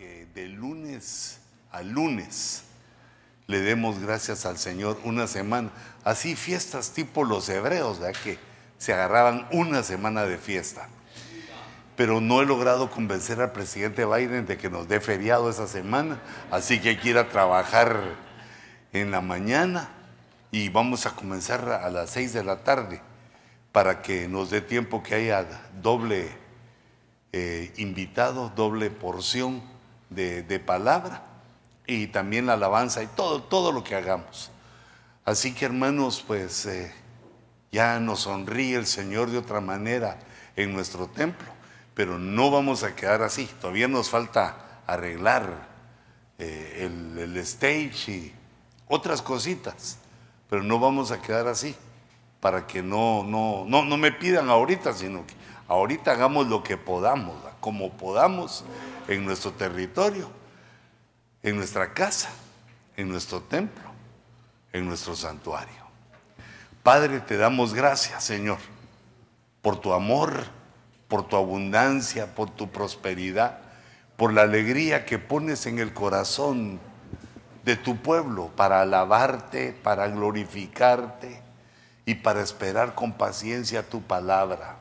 que de lunes a lunes le demos gracias al Señor una semana. Así fiestas tipo los hebreos, ¿verdad? que se agarraban una semana de fiesta. Pero no he logrado convencer al presidente Biden de que nos dé feriado esa semana, así que hay trabajar en la mañana y vamos a comenzar a las seis de la tarde para que nos dé tiempo que haya doble eh, invitado, doble porción de, palabra y también la alabanza y todo, todo lo que hagamos. Así que hermanos, pues eh, ya nos sonríe el Señor de otra manera en nuestro templo, pero no vamos a quedar así. Todavía nos falta arreglar eh, el, el stage y otras cositas, pero no vamos a quedar así para que no, no, no, no me pidan ahorita, sino que ahorita hagamos lo que podamos, como podamos en nuestro territorio, en nuestra casa, en nuestro templo, en nuestro santuario. Padre, te damos gracias, Señor, por tu amor, por tu abundancia, por tu prosperidad, por la alegría que pones en el corazón de tu pueblo para alabarte, para glorificarte y para esperar con paciencia tu palabra.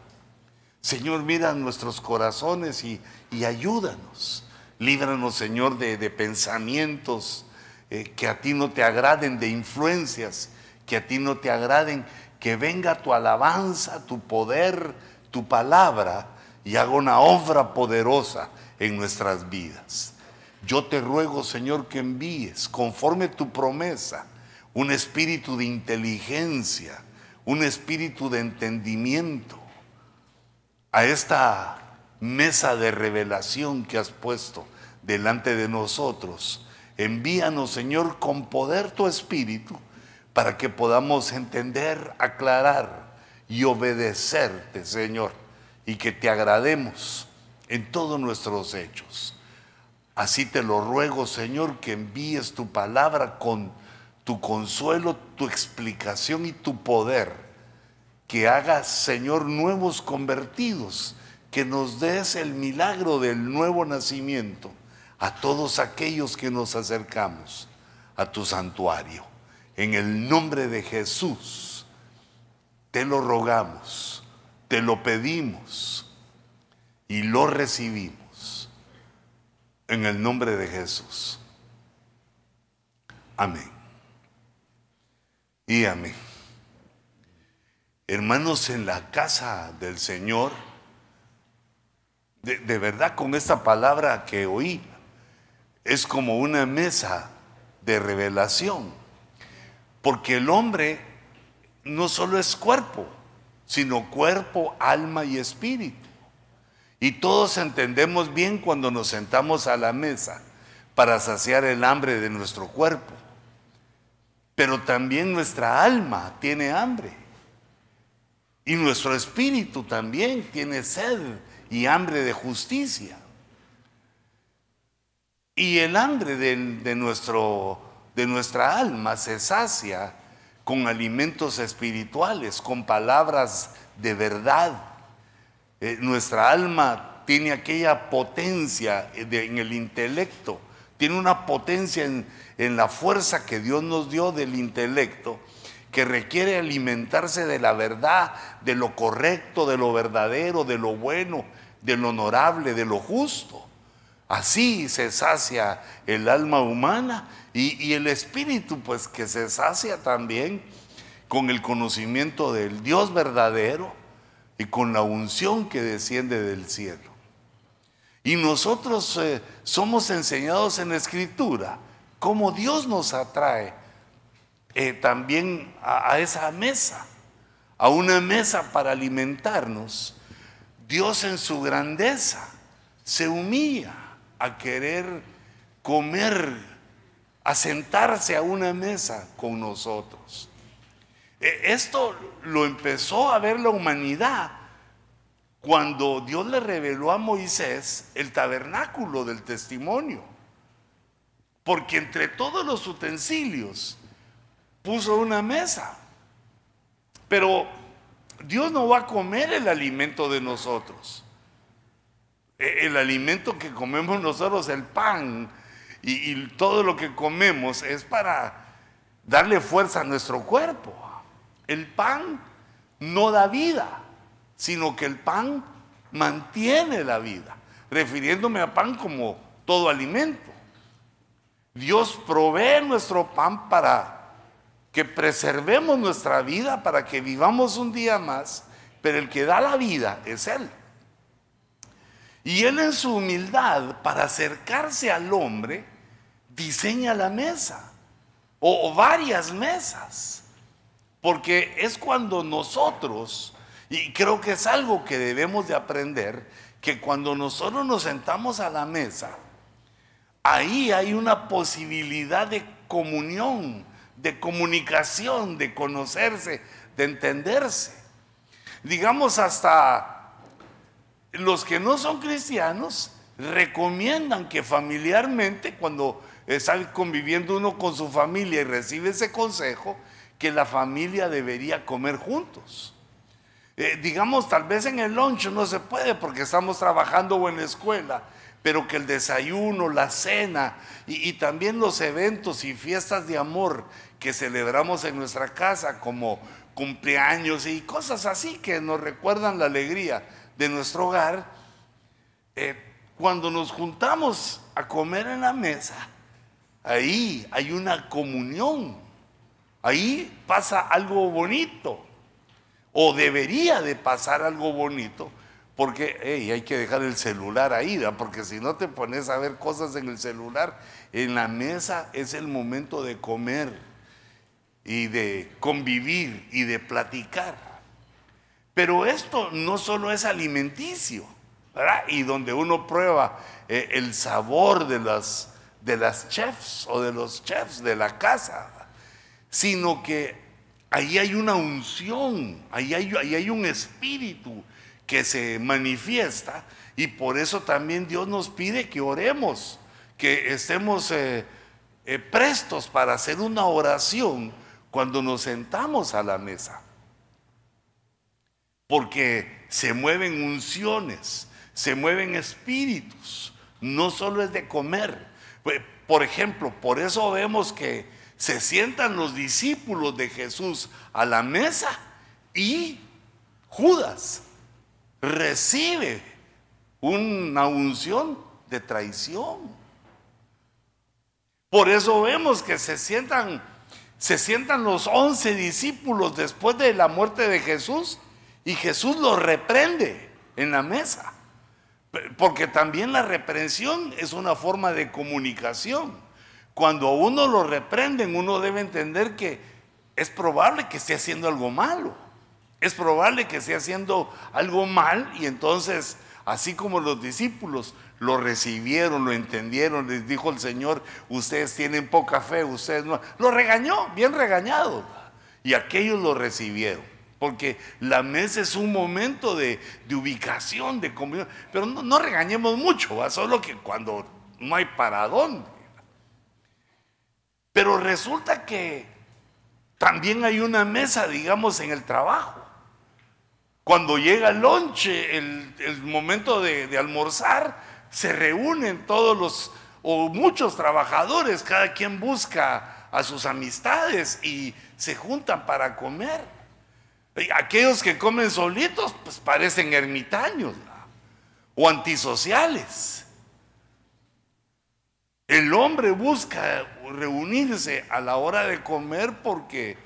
Señor, mira nuestros corazones y, ayúdanos. Líbranos, Señor, de, pensamientos eh, que a ti no te agraden, de influencias que a ti no te agraden, que venga tu alabanza, tu poder, tu palabra y haga una obra poderosa en nuestras vidas. Yo te ruego, Señor, que envíes, conforme tu promesa, un espíritu de inteligencia, un espíritu de entendimiento a esta mesa de revelación que has puesto delante de nosotros. Envíanos, Señor, con poder tu espíritu para que podamos entender, aclarar y obedecerte, Señor, y que te agrademos en todos nuestros hechos. Así te lo ruego, Señor, que envíes tu palabra con tu consuelo, tu explicación y tu poder. Que hagas, Señor, nuevos convertidos, que nos des el milagro del nuevo nacimiento a todos aquellos que nos acercamos a tu santuario. En el nombre de Jesús, te lo rogamos, te lo pedimos y lo recibimos. En el nombre de Jesús. Amén. Y amén. Hermanos, en la casa del Señor, de, verdad con esta palabra que oí, es como una mesa de revelación. Porque el hombre no solo es cuerpo, sino cuerpo, alma y espíritu. Y todos entendemos bien cuando nos sentamos a la mesa para saciar el hambre de nuestro cuerpo. Pero también nuestra alma tiene hambre. Y nuestro espíritu también tiene sed y hambre de justicia. Y el hambre de, nuestro de nuestra alma se sacia con alimentos espirituales, con palabras de verdad. Eh, nuestra alma tiene aquella potencia en el intelecto, tiene una potencia en, en la fuerza que Dios nos dio del intelecto, que requiere alimentarse de la verdad, de lo correcto, de lo verdadero, de lo bueno, de lo honorable, de lo justo. Así se sacia el alma humana y, el espíritu, pues que se sacia también con el conocimiento del Dios verdadero y con la unción que desciende del cielo. Y nosotros eh, somos enseñados en la escritura cómo Dios nos atrae eh, también a, esa mesa, a una mesa para alimentarnos. Dios en su grandeza se humilla a querer comer a sentarse a una mesa con nosotros. E, esto lo empezó a ver la humanidad cuando Dios le reveló a Moisés el tabernáculo del testimonio. Porque entre todos los utensilios puso una mesa. Pero Dios no va a comer el alimento de nosotros. E, el alimento que comemos nosotros, el pan y, y todo lo que comemos es para darle fuerza a nuestro cuerpo. El pan no da vida, sino que el pan mantiene la vida, refiriéndome a pan como todo alimento. Dios provee nuestro pan para que preservemos nuestra vida, para que vivamos un día más, pero el que da la vida es Él. Y Él en su humildad, para acercarse al hombre, diseña la mesa o, varias mesas. Porque es cuando nosotros, y creo que es algo que debemos de aprender, que cuando nosotros nos sentamos a la mesa, ahí hay una posibilidad de comunión, de comunicación, de conocerse, de entenderse. Digamos hasta los que no son cristianos recomiendan que familiarmente cuando está conviviendo uno con su familia y recibe ese consejo, que la familia debería comer juntos. Eh, digamos, tal vez en el lunch no se puede porque estamos trabajando o en la escuela, pero que el desayuno, la cena y, y también los eventos y fiestas de amor que celebramos en nuestra casa, como cumpleaños y cosas así que nos recuerdan la alegría de nuestro hogar, eh, cuando nos juntamos a comer en la mesa, Ahí hay una comunión. Ahí pasa algo bonito. O debería de pasar algo bonito. Porque hay que dejar el celular ahí, porque si no te pones a ver cosas en el celular, en la mesa es el momento de comer y de convivir y de platicar. Pero esto no solo es alimenticio, ¿verdad? Y donde uno prueba eh, el sabor de las de las chefs o de los chefs de la casa, sino que ahí hay una unción, ahí hay, hay un espíritu que se manifiesta y por eso también Dios nos pide que oremos, que estemos eh, eh, prestos para hacer una oración cuando nos sentamos a la mesa. Porque se mueven unciones, se mueven espíritus, no solo es de comer, pues, por ejemplo, por eso vemos que se sientan los discípulos de Jesús a la mesa y Judas recibe una unción de traición. Por eso vemos que se sientan, se sientan los once discípulos después de la muerte de Jesús y Jesús los reprende en la mesa. Porque también la reprensión es una forma de comunicación. Cuando uno lo reprenden, uno debe entender que es probable que esté haciendo algo malo. Es probable que esté haciendo algo mal y entonces, así como los discípulos lo recibieron, lo entendieron, les dijo el Señor, ustedes tienen poca fe, ustedes no. Lo regañó, bien regañado. Y aquellos lo recibieron porque la mesa es un momento de, ubicación, de comunión. Pero no, regañemos mucho, solo que cuando no hay para dónde. Pero resulta que también hay una mesa, digamos, en el trabajo. Cuando llega el lonche, el, momento de, de almorzar, se reúnen todos los, o muchos trabajadores, cada quien busca a sus amistades y se juntan para comer. Aquellos que comen solitos, pues parecen ermitaños o antisociales. El hombre busca reunirse a la hora de comer porque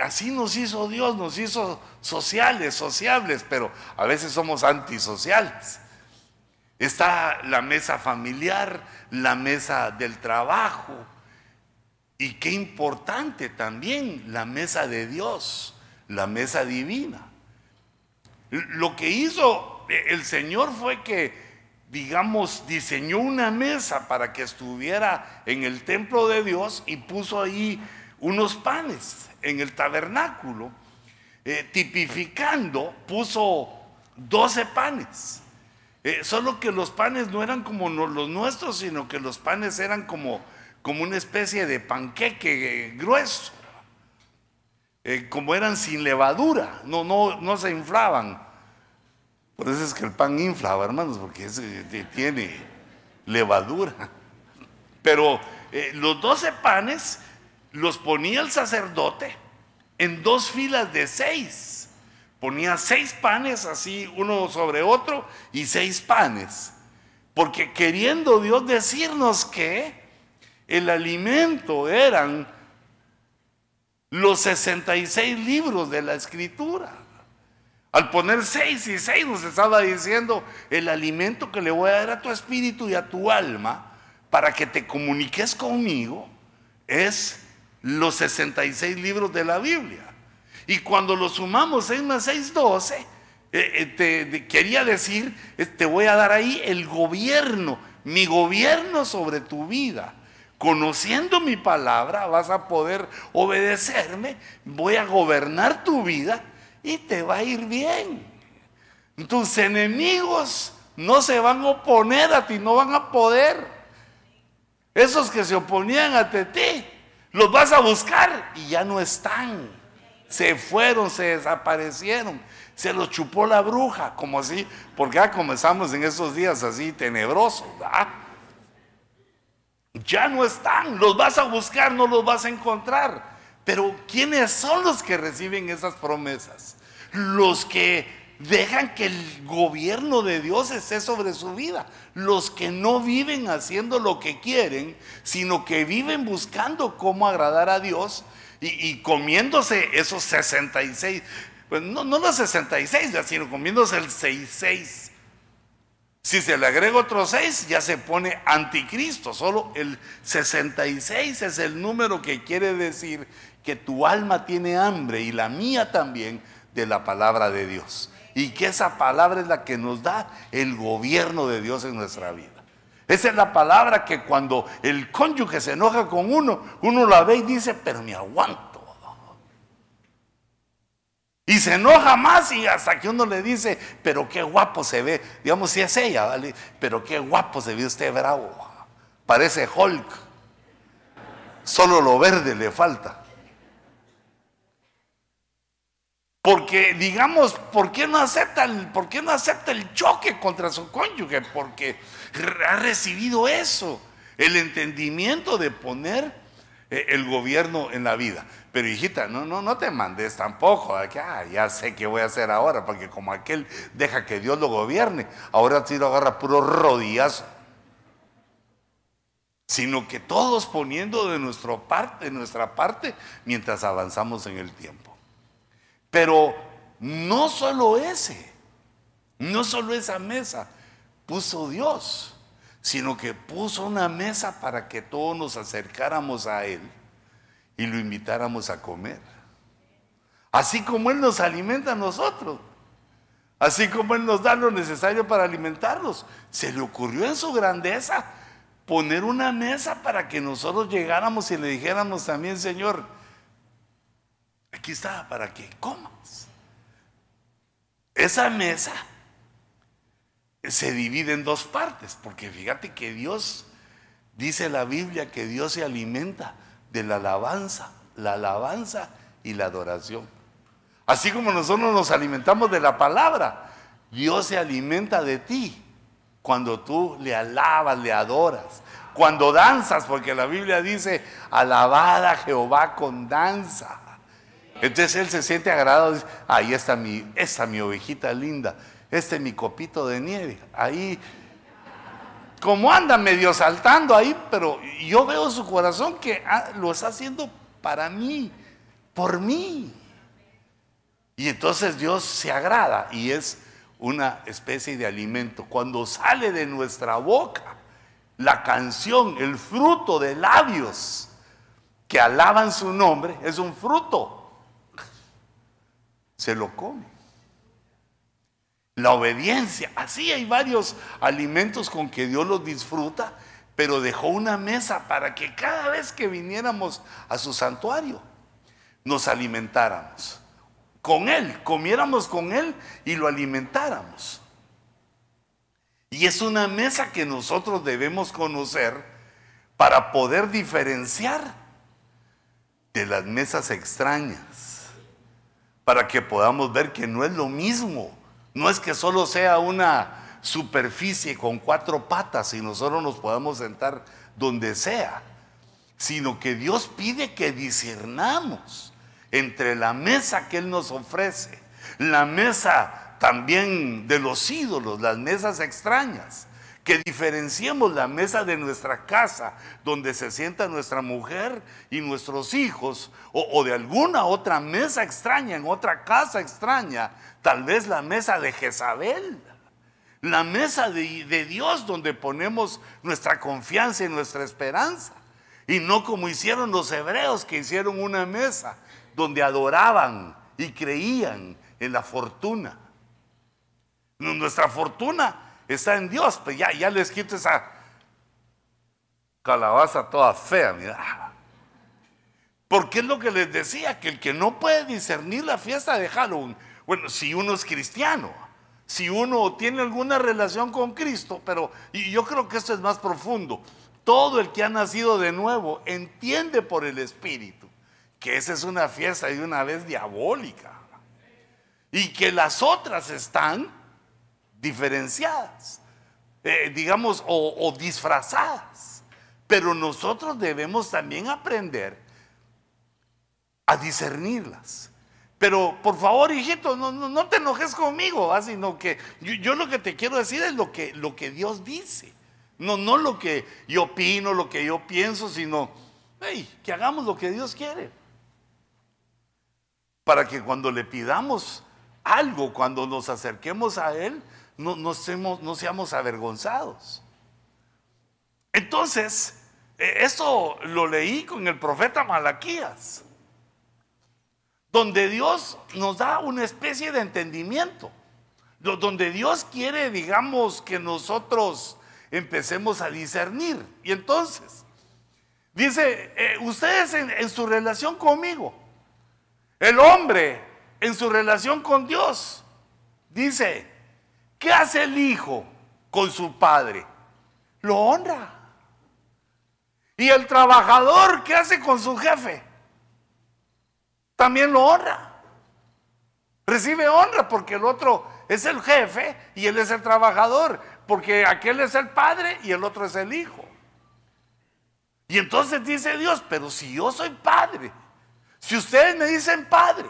así nos hizo Dios, nos hizo sociales, sociables, pero a veces somos antisociales. Está la mesa familiar, la mesa del trabajo y qué importante también la mesa de Dios la mesa divina. Lo que hizo el Señor fue que, digamos, diseñó una mesa para que estuviera en el templo de Dios y puso ahí unos panes en el tabernáculo, eh, tipificando, puso 12 panes. Eh, solo que los panes no eran como los nuestros, sino que los panes eran como, como una especie de panqueque grueso. Eh, como eran sin levadura, no, no, no se inflaban. Por eso es que el pan infla, hermanos, porque tiene levadura. Pero eh, los doce panes los ponía el sacerdote en dos filas de seis. Ponía seis panes así, uno sobre otro, y seis panes. Porque queriendo Dios decirnos que el alimento eran los 66 libros de la escritura. Al poner seis y seis nos estaba diciendo el alimento que le voy a dar a tu espíritu y a tu alma para que te comuniques conmigo es los 66 libros de la Biblia. Y cuando lo sumamos 6 más 6, 12, eh, eh, te, quería decir, te voy a dar ahí el gobierno, mi gobierno sobre tu vida. Conociendo mi palabra vas a poder obedecerme, voy a gobernar tu vida y te va a ir bien. Tus enemigos no se van a oponer a ti, no van a poder. Esos que se oponían a ti, los vas a buscar y ya no están. Se fueron, se desaparecieron. Se los chupó la bruja, como así, porque ya comenzamos en esos días así tenebrosos. Ya no están, los vas a buscar, no los vas a encontrar. Pero ¿quiénes son los que reciben esas promesas? Los que dejan que el gobierno de Dios esté sobre su vida. Los que no viven haciendo lo que quieren, sino que viven buscando cómo agradar a Dios y, comiéndose esos 66. Pues no, no los 66, sino comiéndose el 66. Si se le agrega otro 6, ya se pone anticristo. Solo el 66 es el número que quiere decir que tu alma tiene hambre y la mía también de la palabra de Dios. Y que esa palabra es la que nos da el gobierno de Dios en nuestra vida. Esa es la palabra que cuando el cónyuge se enoja con uno, uno la ve y dice, pero me aguanto. Y se enoja más y hasta que uno le dice, pero qué guapo se ve. Digamos, si es ella, ¿vale? Pero qué guapo se ve usted bravo. Parece Hulk. Solo lo verde le falta. Porque, digamos, ¿por qué no acepta el, por qué no acepta el choque contra su cónyuge? Porque ha recibido eso, el entendimiento de poner eh, el gobierno en la vida. Pero hijita, no, no, no te mandes tampoco. Ya sé qué voy a hacer ahora, porque como aquel deja que Dios lo gobierne, ahora sí lo agarra puro rodillazo. Sino que todos poniendo de, nuestro parte, de nuestra parte mientras avanzamos en el tiempo. Pero no solo ese, no solo esa mesa puso Dios, sino que puso una mesa para que todos nos acercáramos a Él y lo invitáramos a comer. Así como Él nos alimenta a nosotros. Así como Él nos da lo necesario para alimentarnos. Se le ocurrió en su grandeza poner una mesa para que nosotros llegáramos y le dijéramos también, Señor, Aquí está para que comas. Esa mesa se divide en dos partes, porque fíjate que Dios, dice la Biblia, que Dios se alimenta de la alabanza, la alabanza y la adoración. Así como nosotros nos alimentamos de la palabra, Dios se alimenta de ti cuando tú le alabas, le adoras. Cuando danzas, porque la Biblia dice, alabada Jehová con danza. Entonces él se siente agradado, dice, ahí está mi, mi ovejita linda, este es mi copito de nieve, ahí, como anda medio saltando ahí, pero yo veo su corazón que lo está haciendo para mí, por mí. Y entonces Dios se agrada y es una especie de alimento. Cuando sale de nuestra boca la canción, el fruto de labios que alaban su nombre, es un fruto se lo come. La obediencia, así hay varios alimentos con que Dios los disfruta, pero dejó una mesa para que cada vez que viniéramos a su santuario nos alimentáramos con Él, comiéramos con Él y lo alimentáramos. Y es una mesa que nosotros debemos conocer para poder diferenciar de las mesas extrañas para que podamos ver que no es lo mismo No es que solo sea una superficie con cuatro patas y nosotros nos podamos sentar donde sea, sino que Dios pide que discernamos entre la mesa que Él nos ofrece, la mesa también de los ídolos, las mesas extrañas, que diferenciemos la mesa de nuestra casa, donde se sienta nuestra mujer y nuestros hijos, o, de alguna otra mesa extraña, en otra casa extraña, tal vez la mesa de Jezabel, la mesa de, de Dios donde ponemos nuestra confianza y nuestra esperanza, y no como hicieron los hebreos que hicieron una mesa donde adoraban y creían en la fortuna. Nuestra fortuna está en Dios, pues ya, ya les quito esa calabaza toda fea, mira. Porque es lo que les decía, que el que no puede discernir la fiesta de Halloween, bueno, si uno es cristiano, si uno tiene alguna relación con Cristo, pero y yo creo que esto es más profundo, todo el que ha nacido de nuevo entiende por el Espíritu que esa es una fiesta de una vez diabólica y que las otras están diferenciadas, eh, digamos, o, disfrazadas. Pero nosotros debemos también aprender a discernirlas. Pero por favor, hijito, no, no, te enojes conmigo, sino que yo, lo que te quiero decir es lo que, lo que Dios dice. No, no lo que yo opino, lo que yo pienso, sino que hagamos lo que Dios quiere. Para que cuando le pidamos algo, cuando nos acerquemos a Él, no, seamos, avergonzados. Entonces, eh, eso lo leí con el profeta Malaquías, donde Dios nos da una especie de entendimiento, donde Dios quiere, digamos, que nosotros empecemos a discernir. Y entonces, dice, eh, ustedes en su relación conmigo, el hombre en su relación con Dios, dice, ¿Qué hace el hijo con su padre? Lo honra. Y el trabajador, ¿qué hace con su jefe? También lo honra. Recibe honra porque el otro es el jefe y él es el trabajador, porque aquel es el padre y el otro es el hijo. Y entonces dice Dios, pero si yo soy padre, si ustedes me dicen padre,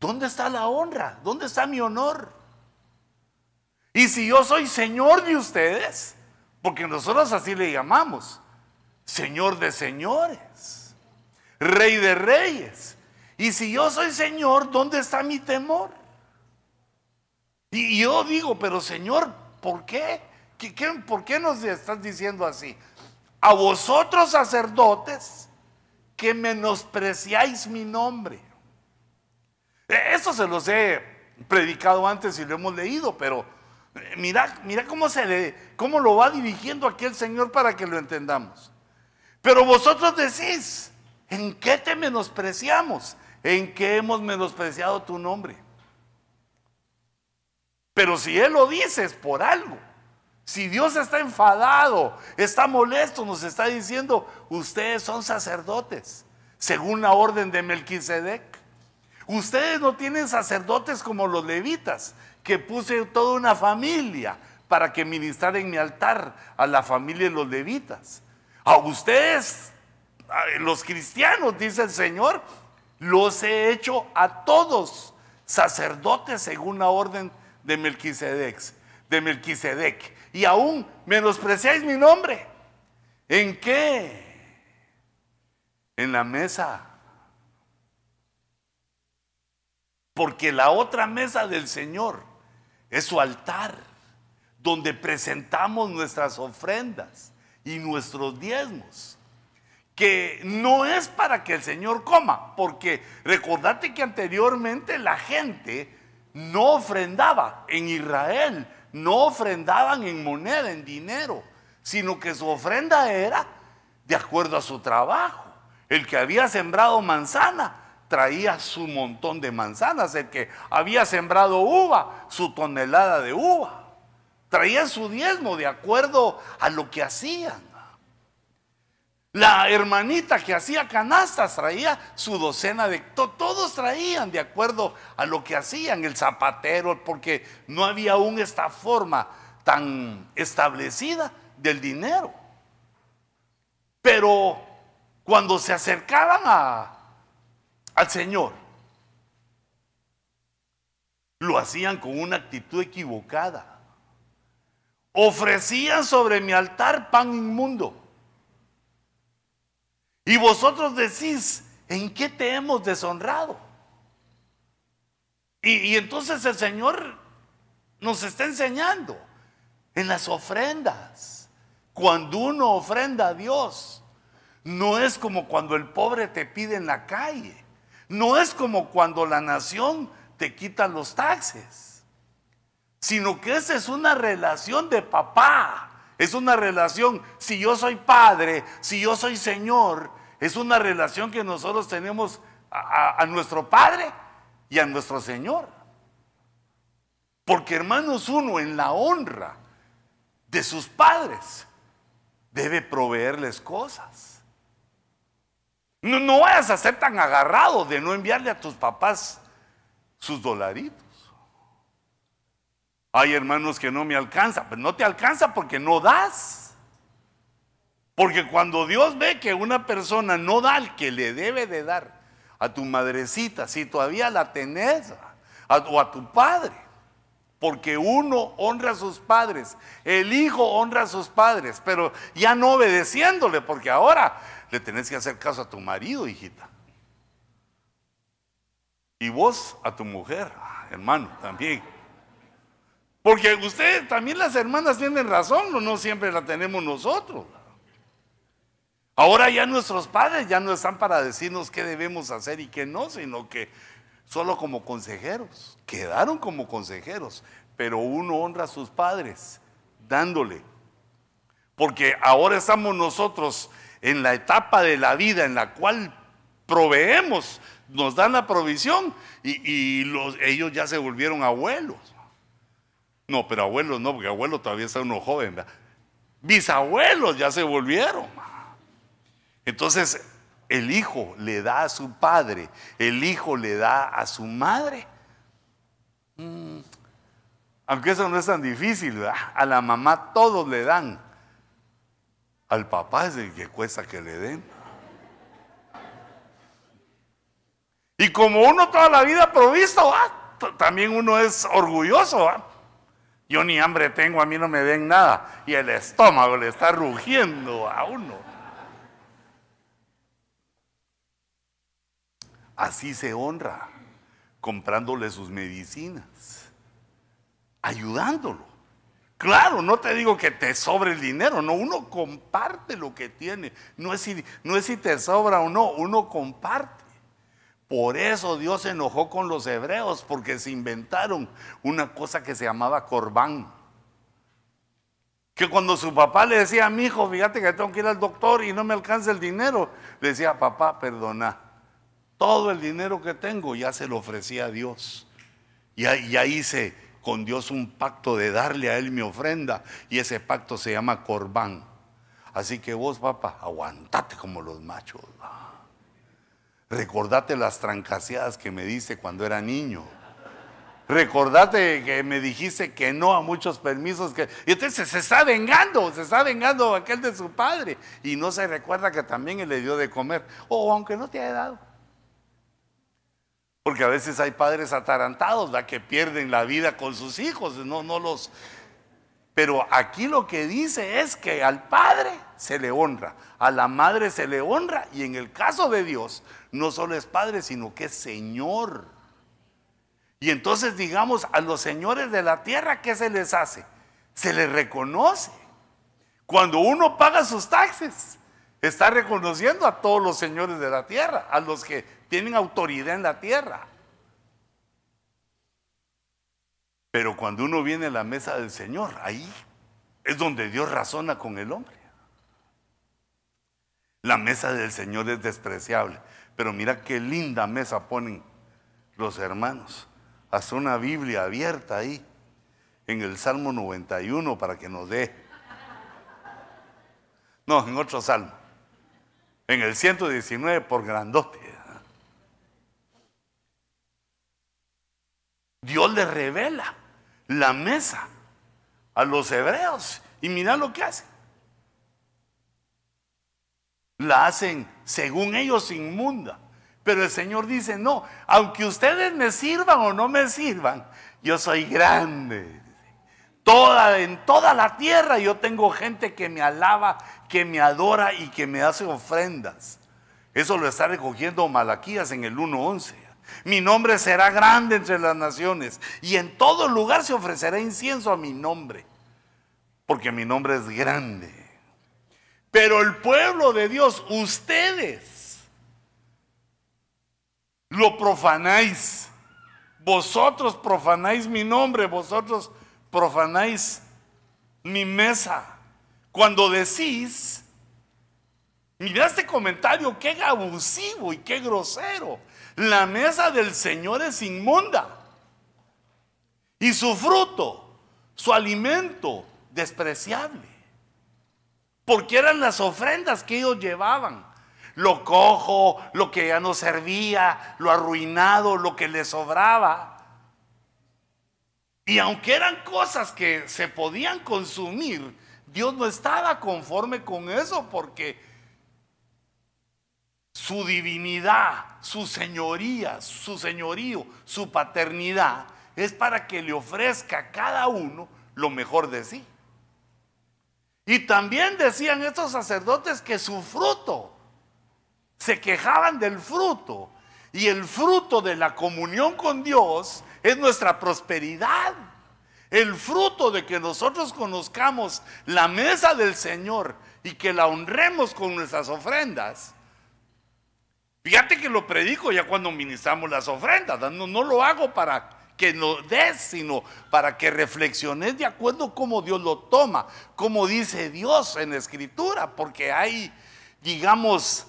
¿dónde está la honra? ¿Dónde está mi honor? Y si yo soy Señor de ustedes, porque nosotros así le llamamos, Señor de señores, Rey de reyes. Y si yo soy Señor, ¿dónde está mi temor? Y yo digo, pero Señor, ¿por qué? ¿Qué, por qué nos estás diciendo así? A vosotros sacerdotes que menospreciáis mi nombre. Eso se los he predicado antes y lo hemos leído, pero Mira, mira cómo, se cómo lo va dirigiendo aquí el Señor para que lo entendamos. Pero vosotros decís, ¿en qué te menospreciamos? ¿En qué hemos menospreciado tu nombre? Pero si Él lo dice es por algo. Si Dios está enfadado, está molesto, nos está diciendo, ustedes son sacerdotes, según la orden de Melquisedec. Ustedes no tienen sacerdotes como los levitas, que puse toda una familia para que ministrara en mi altar a la familia de los levitas. A ustedes, los cristianos, dice el Señor, los he hecho a todos sacerdotes según la orden de Melquisedec, de Melquisedec. Y aún menospreciáis mi nombre. ¿En qué? En la mesa. Porque la otra mesa del Señor es su altar, donde presentamos nuestras ofrendas y nuestros diezmos. Que no es para que el Señor coma, porque recordate que anteriormente la gente no ofrendaba en Israel, no ofrendaban en moneda, en dinero, sino que su ofrenda era de acuerdo a su trabajo. El que había sembrado manzana traía su montón de manzanas, el que había sembrado uva, su tonelada de uva. Traía su diezmo de acuerdo a lo que hacían. La hermanita que hacía canastas traía su docena de... todos traían de acuerdo a lo que hacían, el zapatero, porque no había aún esta forma tan establecida del dinero. Pero cuando se acercaban a, al Señor, lo hacían con una actitud equivocada. Ofrecían sobre mi altar pan inmundo y vosotros decís, ¿en qué te hemos deshonrado? Y, entonces el Señor nos está enseñando en las ofrendas. Cuando uno ofrenda a Dios, no es como cuando el pobre te pide en la calle. No es como cuando la nación te quita los taxes. Sino que esa es una relación de papá es una relación, si yo soy padre, si yo soy Señor, es una relación que nosotros tenemos a, nuestro Padre y a nuestro Señor. Porque hermanos, uno en la honra de sus padres debe proveerles cosas. No, no vayas a ser tan agarrado de no enviarle a tus papás sus dolaritos. Hay hermanos que no me alcanza, pero no te alcanza porque no das. Porque cuando Dios ve que una persona no da al que le debe de dar a tu madrecita, si todavía la tenés, o a tu padre, porque uno honra a sus padres, el hijo honra a sus padres, pero ya no obedeciéndole, porque ahora le tenés que hacer caso a tu marido, hijita. Y vos a tu mujer, hermano, también. Porque ustedes, también las hermanas tienen razón, no, no siempre la tenemos nosotros. Ahora ya nuestros padres ya no están para decirnos qué debemos hacer y qué no, sino que solo como consejeros, quedaron como consejeros, pero uno honra a sus padres dándole. Porque ahora estamos nosotros en la etapa de la vida en la cual proveemos, nos dan la provisión y, los, ellos ya se volvieron abuelos. No, pero abuelos no, porque abuelo todavía está uno joven. Bisabuelos ya se volvieron. Entonces, el hijo le da a su padre, el hijo le da a su madre. Mm. Aunque eso no es tan difícil, a la mamá todos le dan. Al papá es el que cuesta que le den. Y como uno toda la vida provisto, también uno es orgulloso. Yo ni hambre tengo, a mí no me den nada. Y el estómago le está rugiendo a uno. Así se honra, comprándole sus medicinas, ayudándolo. Claro, no te digo que te sobre el dinero, no, uno comparte lo que tiene. No es si, no es si te sobra o no, uno comparte. Por eso Dios se enojó con los hebreos, porque se inventaron una cosa que se llamaba corbán. Que cuando su papá le decía a mi hijo, fíjate que tengo que ir al doctor y no me alcanza el dinero, le decía, papá, perdona, todo el dinero que tengo ya se lo ofrecía a Dios. Y ya hice con Dios un pacto de darle a Él mi ofrenda, y ese pacto se llama corbán. Así que vos, papá, aguantate como los machos. Recordate las trancaseadas que me diste cuando era niño. Recordate que me dijiste que no a muchos permisos que y entonces se está vengando, se está vengando aquel de su padre y no se recuerda que también él le dio de comer o aunque no te haya dado. Porque a veces hay padres atarantados, la que pierden la vida con sus hijos, no no los pero aquí lo que dice es que al padre se le honra, a la madre se le honra y en el caso de Dios no solo es padre, sino que es Señor. Y entonces digamos a los señores de la tierra, ¿qué se les hace? Se les reconoce. Cuando uno paga sus taxes, está reconociendo a todos los señores de la tierra, a los que tienen autoridad en la tierra. Pero cuando uno viene a la mesa del Señor, ahí es donde Dios razona con el hombre. La mesa del Señor es despreciable, pero mira qué linda mesa ponen los hermanos. Haz una Biblia abierta ahí, en el Salmo 91, para que nos dé. No, en otro salmo. En el 119 por grandote. Dios le revela la mesa a los hebreos. Y mira lo que hacen. La hacen, según ellos, inmunda. Pero el Señor dice, no, aunque ustedes me sirvan o no me sirvan, yo soy grande. Toda, en toda la tierra yo tengo gente que me alaba, que me adora y que me hace ofrendas. Eso lo está recogiendo Malaquías en el 1.11. Mi nombre será grande entre las naciones y en todo lugar se ofrecerá incienso a mi nombre, porque mi nombre es grande. Pero el pueblo de Dios, ustedes, lo profanáis. Vosotros profanáis mi nombre, vosotros profanáis mi mesa. Cuando decís, mira este comentario, qué abusivo y qué grosero. La mesa del Señor es inmunda. Y su fruto, su alimento, despreciable. Porque eran las ofrendas que ellos llevaban. Lo cojo, lo que ya no servía, lo arruinado, lo que le sobraba. Y aunque eran cosas que se podían consumir, Dios no estaba conforme con eso porque su divinidad, su señoría, su señorío, su paternidad, es para que le ofrezca a cada uno lo mejor de sí. Y también decían estos sacerdotes que su fruto, se quejaban del fruto, y el fruto de la comunión con Dios es nuestra prosperidad. El fruto de que nosotros conozcamos la mesa del Señor y que la honremos con nuestras ofrendas Fíjate que lo predico ya cuando ministramos las ofrendas. No, lo hago para que lo des, sino para que reflexiones de acuerdo cómo Dios lo toma, como dice Dios en escritura, porque hay, digamos,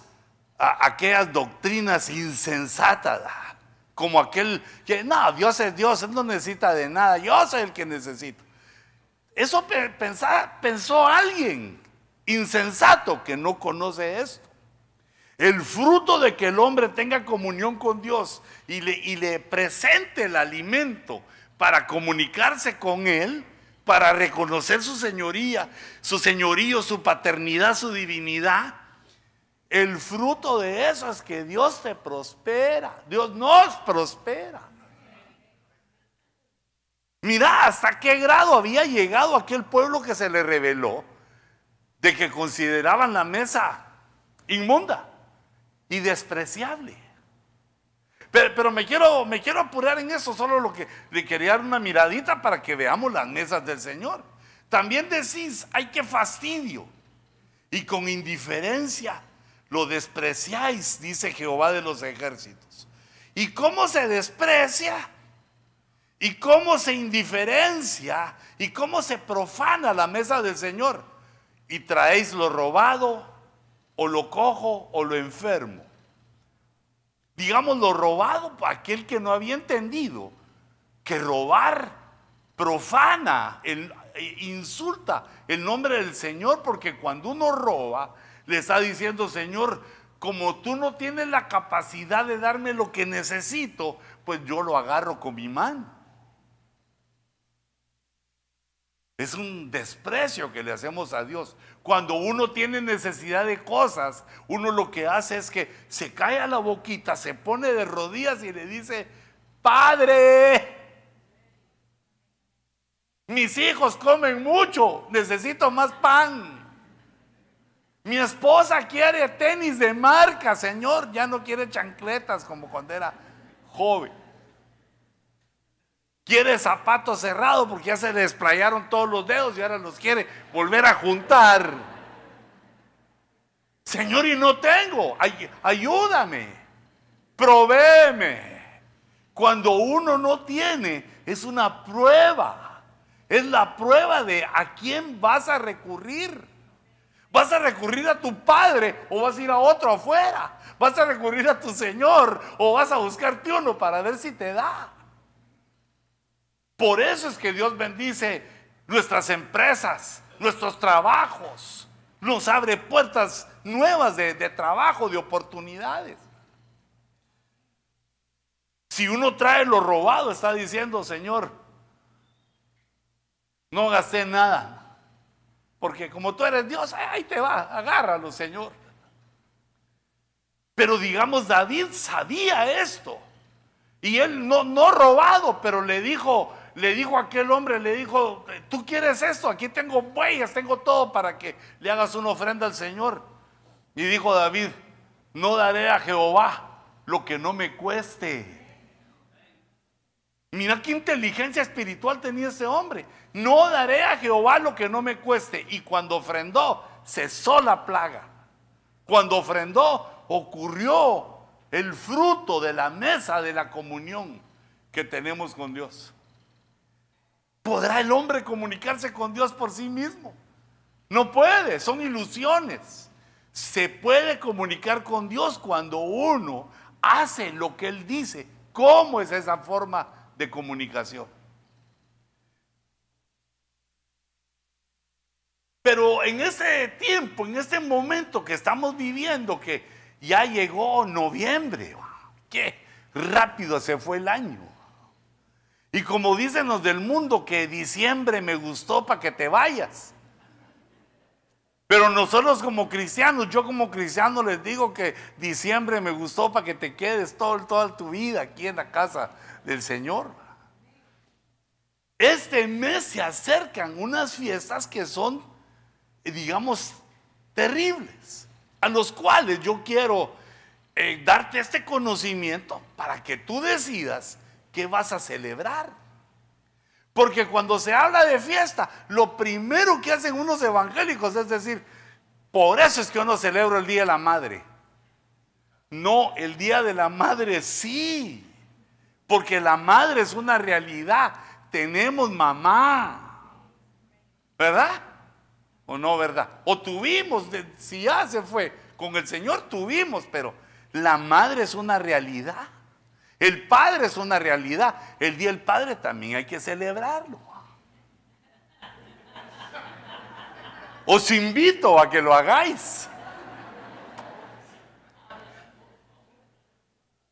aquellas doctrinas insensatas, como aquel que, no, Dios es Dios, Él no necesita de nada, yo soy el que necesito. Eso pensó alguien insensato que no conoce esto. El fruto de que el hombre tenga comunión con Dios y le, y le presente el alimento para comunicarse con Él, para reconocer su señoría, su señorío, su paternidad, su divinidad. El fruto de eso es que Dios te prospera, Dios nos prospera. Mira hasta qué grado había llegado aquel pueblo que se le reveló de que consideraban la mesa inmunda y despreciable. Pero, me, quiero, me quiero apurar en eso, solo lo que le quería dar una miradita para que veamos las mesas del Señor. También decís, ay, qué fastidio. Y con indiferencia lo despreciáis, dice Jehová de los ejércitos. ¿Y cómo se desprecia? ¿Y cómo se indiferencia? ¿Y cómo se profana la mesa del Señor? Y traéis lo robado o lo cojo o lo enfermo. Digamos lo robado para aquel que no había entendido que robar profana, el, e, insulta el nombre del Señor, porque cuando uno roba, le está diciendo, Señor, como tú no tienes la capacidad de darme lo que necesito, pues yo lo agarro con mi mano. Es un desprecio que le hacemos a Dios. Cuando uno tiene necesidad de cosas, uno lo que hace es que se cae a la boquita, se pone de rodillas y le dice, Padre, mis hijos comen mucho, necesito más pan. Mi esposa quiere tenis de marca, Señor, ya no quiere chancletas como cuando era joven. Quiere zapatos cerrados porque ya se le desplayaron todos los dedos y ahora los quiere volver a juntar. Señor, y no tengo, Ay, ayúdame, provéeme. Cuando uno no tiene, es una prueba. Es la prueba de a quién vas a recurrir. ¿Vas a recurrir a tu padre o vas a ir a otro afuera? ¿Vas a recurrir a tu Señor o vas a buscarte uno para ver si te da? Por eso es que Dios bendice nuestras empresas, nuestros trabajos, nos abre puertas nuevas de, trabajo, de oportunidades. Si uno trae lo robado, está diciendo, Señor, no gasté nada. Porque como tú eres Dios, ahí te va, agárralo, Señor. Pero digamos, David sabía esto. Y él no, no robado, pero le dijo, le dijo a aquel hombre, le dijo, tú quieres esto, aquí tengo bueyes, tengo todo para que le hagas una ofrenda al Señor. Y dijo David, no daré a Jehová lo que no me cueste. Mira qué inteligencia espiritual tenía ese hombre. No daré a Jehová lo que no me cueste. Y cuando ofrendó, cesó la plaga. Cuando ofrendó, ocurrió el fruto de la mesa de la comunión que tenemos con Dios. ¿Podrá el hombre comunicarse con Dios por sí mismo? No puede, son ilusiones. Se puede comunicar con Dios cuando uno hace lo que Él dice. ¿Cómo es esa forma de comunicación? Pero en ese tiempo, en este momento que estamos viviendo, que ya llegó noviembre, qué rápido se fue el año. Y como dicen los del mundo que diciembre me gustó para que te vayas. Pero nosotros como cristianos, yo como cristiano les digo que diciembre me gustó para que te quedes todo, toda tu vida aquí en la casa del Señor. Este mes se acercan unas fiestas que son, digamos, terribles, a los cuales yo quiero eh, darte este conocimiento para que tú decidas ¿qué vas a celebrar? Porque cuando se habla de fiesta, lo primero que hacen unos evangélicos es decir, por eso es que yo no celebro el Día de la Madre. No, el Día de la Madre sí, porque la madre es una realidad. Tenemos mamá, ¿verdad? ¿O no, verdad? O tuvimos, si ya se fue, con el Señor tuvimos, pero la madre es una realidad. El Padre es una realidad. El Día del Padre también hay que celebrarlo. Os invito a que lo hagáis.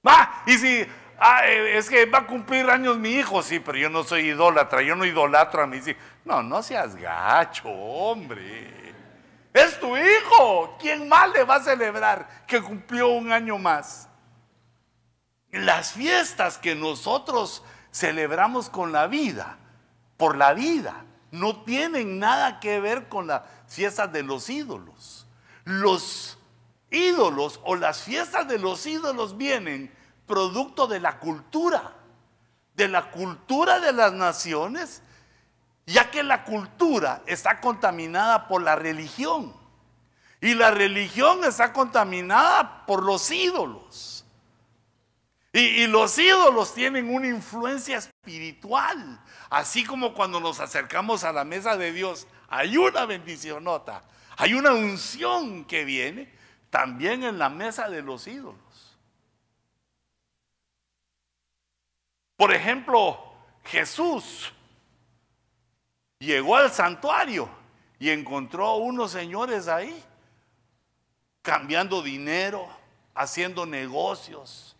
Va, y si ah, eh, es que va a cumplir años mi hijo, sí, pero yo no soy idólatra, yo no idolatro a mis hijos. No, no seas gacho, hombre. Es tu hijo. ¿Quién más le va a celebrar que cumplió un año más? Las fiestas que nosotros celebramos con la vida, por la vida, no tienen nada que ver con las fiestas de los ídolos. Los ídolos o las fiestas de los ídolos vienen producto de la cultura, de la cultura de las naciones, ya que la cultura está contaminada por la religión y la religión está contaminada por los ídolos. Y, los ídolos tienen una influencia espiritual. Así como cuando nos acercamos a la mesa de Dios, hay una bendición nota, hay una unción que viene también en la mesa de los ídolos. Por ejemplo, Jesús llegó al santuario y encontró unos señores ahí cambiando dinero, haciendo negocios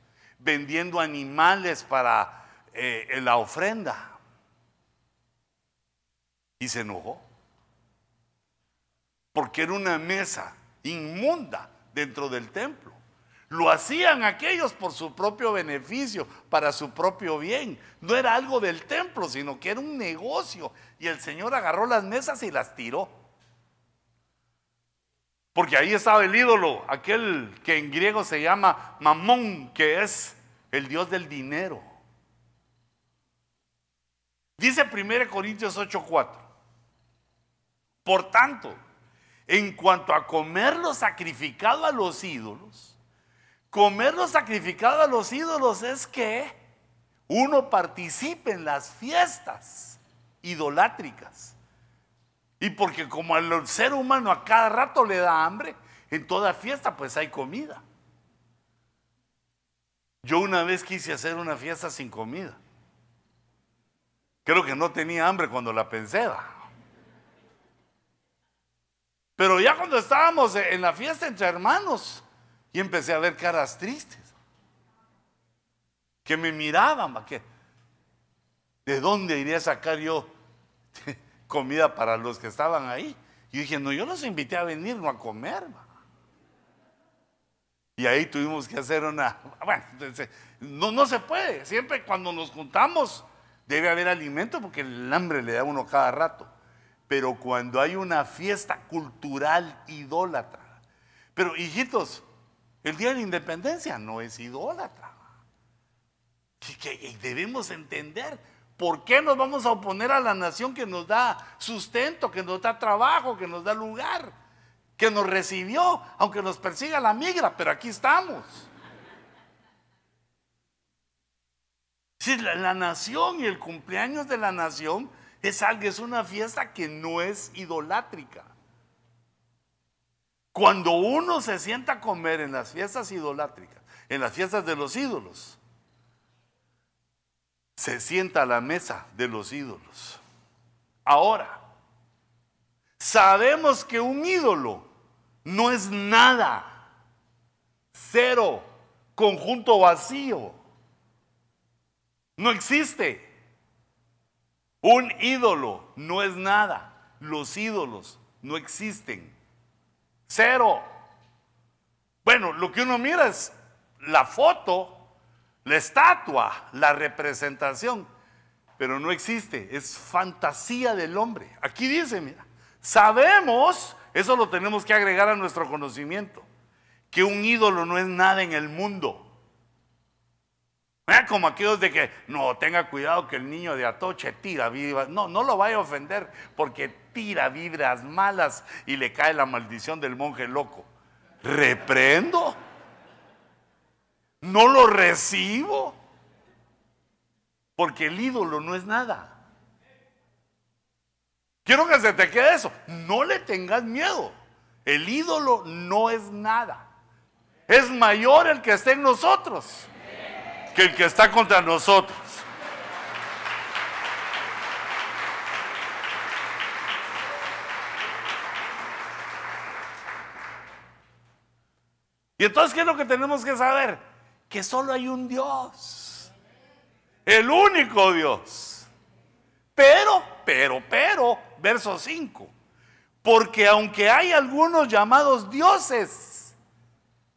vendiendo animales para eh, la ofrenda. Y se enojó. Porque era una mesa inmunda dentro del templo. Lo hacían aquellos por su propio beneficio, para su propio bien. No era algo del templo, sino que era un negocio. Y el Señor agarró las mesas y las tiró. Porque ahí estaba el ídolo, aquel que en griego se llama Mamón, que es el Dios del dinero. Dice 1 Corintios 8:4. Por tanto, en cuanto a comer lo sacrificado a los ídolos, comer lo sacrificado a los ídolos es que uno participe en las fiestas idolátricas. Y porque como al ser humano a cada rato le da hambre, en toda fiesta pues hay comida. Yo una vez quise hacer una fiesta sin comida. Creo que no tenía hambre cuando la pensé. Pero ya cuando estábamos en la fiesta entre hermanos, y empecé a ver caras tristes. Que me miraban, ¿de dónde iría a sacar yo comida para los que estaban ahí? Y dije, no, yo los invité a venir, no a comer. Y ahí tuvimos que hacer una... Bueno, no, no se puede. Siempre cuando nos juntamos debe haber alimento porque el hambre le da uno cada rato. Pero cuando hay una fiesta cultural idólatra. Pero hijitos, el Día de la Independencia no es idólatra. Que, debemos entender por qué nos vamos a oponer a la nación que nos da sustento, que nos da trabajo, que nos da lugar, que nos recibió, aunque nos persiga la migra, pero aquí estamos. Si la, la nación y el cumpleaños de la nación es algo, es una fiesta que no es idolátrica. Cuando uno se sienta a comer en las fiestas idolátricas, en las fiestas de los ídolos, se sienta a la mesa de los ídolos. Ahora, sabemos que un ídolo no es nada, cero, conjunto vacío. No existe. Un ídolo no es nada. Los ídolos no existen. Cero. Bueno, lo que uno mira es la foto, la estatua, la representación, pero no existe, es fantasía del hombre. Aquí dice, mira, sabemos, eso lo tenemos que agregar a nuestro conocimiento, que un ídolo no es nada en el mundo. Como aquellos de que no tenga cuidado que el niño de Atoche tira vibras. No, no lo vaya a ofender porque tira vibras malas y le cae la maldición del monje loco. Reprendo. No lo recibo. Porque el ídolo no es nada. Quiero que se te quede eso. No le tengas miedo. El ídolo no es nada. Es mayor el que esté en nosotros que el que está contra nosotros. Y entonces, ¿qué es lo que tenemos que saber? Que solo hay un Dios. El único Dios. Pero, pero, pero, verso 5. Porque aunque hay algunos llamados dioses,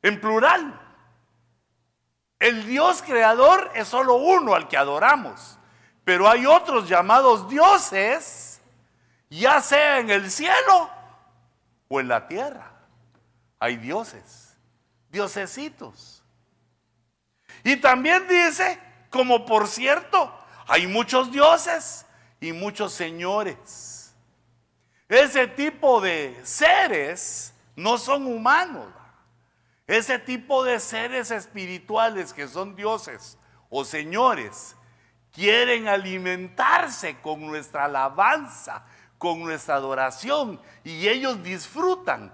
en plural, el Dios creador es solo uno al que adoramos, pero hay otros llamados dioses, ya sea en el cielo o en la tierra. Hay dioses, diosesitos. Y también dice, como por cierto, hay muchos dioses y muchos señores. Ese tipo de seres no son humanos. Ese tipo de seres espirituales que son dioses o señores quieren alimentarse con nuestra alabanza, con nuestra adoración y ellos disfrutan.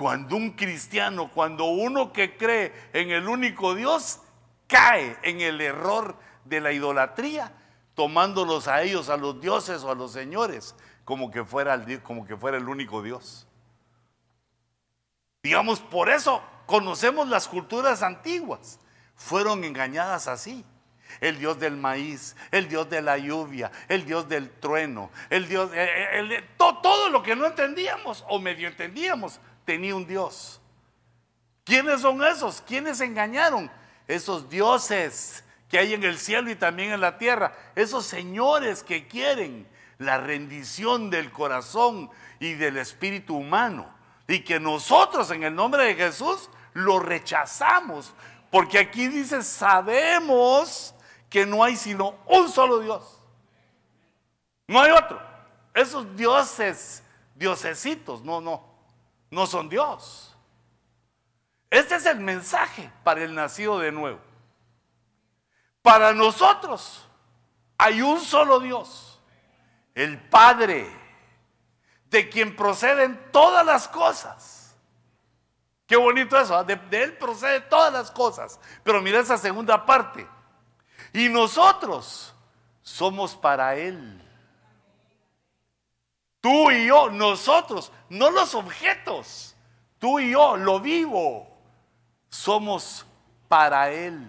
Cuando un cristiano, cuando uno que cree en el único Dios, cae en el error de la idolatría, tomándolos a ellos, a los dioses o a los señores, como que fuera, como que fuera el único Dios. Digamos, por eso conocemos las culturas antiguas. Fueron engañadas así. El dios del maíz, el dios de la lluvia, el dios del trueno, el dios, eh, eh, todo lo que no entendíamos o medio entendíamos, tenía un dios. ¿Quiénes son esos? ¿Quiénes engañaron? Esos dioses que hay en el cielo y también en la tierra. Esos señores que quieren la rendición del corazón y del espíritu humano y que nosotros en el nombre de Jesús lo rechazamos. Porque aquí dice, sabemos que no hay sino un solo Dios. No hay otro. Esos dioses, diosesitos, no, no, no son Dios. Este es el mensaje para el nacido de nuevo. Para nosotros hay un solo Dios, el Padre de quien proceden todas las cosas. Qué bonito eso, ¿ah? de, Él procede todas las cosas. Pero mira esa segunda parte. Y nosotros somos para Él. Tú y yo, nosotros, no los objetos. Tú y yo, lo vivo, somos para Él.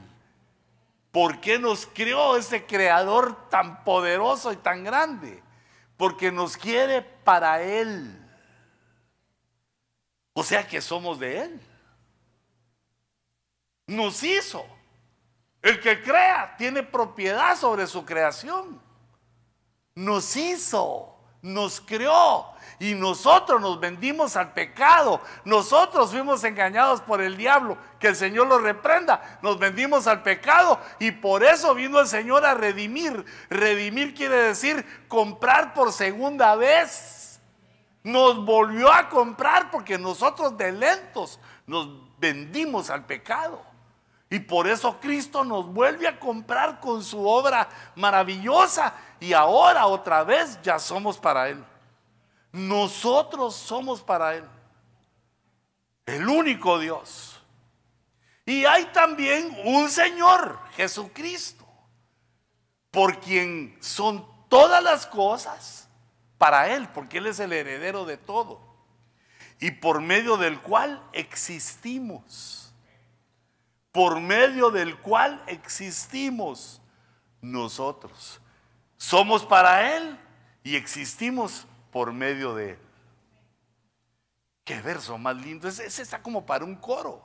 ¿Por qué nos creó ese creador tan poderoso y tan grande? Porque nos quiere para Él. O sea que somos de Él. Nos hizo. El que crea tiene propiedad sobre su creación. Nos hizo, nos creó y nosotros nos vendimos al pecado. Nosotros fuimos engañados por el diablo. Que el Señor lo reprenda. Nos vendimos al pecado y por eso vino el Señor a redimir. Redimir quiere decir comprar por segunda vez. Nos volvió a comprar porque nosotros de lentos nos vendimos al pecado. Y por eso Cristo nos vuelve a comprar con su obra maravillosa. Y ahora otra vez ya somos para Él. Nosotros somos para Él. El único Dios. Y hay también un Señor, Jesucristo, por quien son todas las cosas para Él, porque Él es el heredero de todo. Y por medio del cual existimos. Por medio del cual existimos nosotros. Somos para Él y existimos por medio de Qué verso más lindo. Ese, está como para un coro.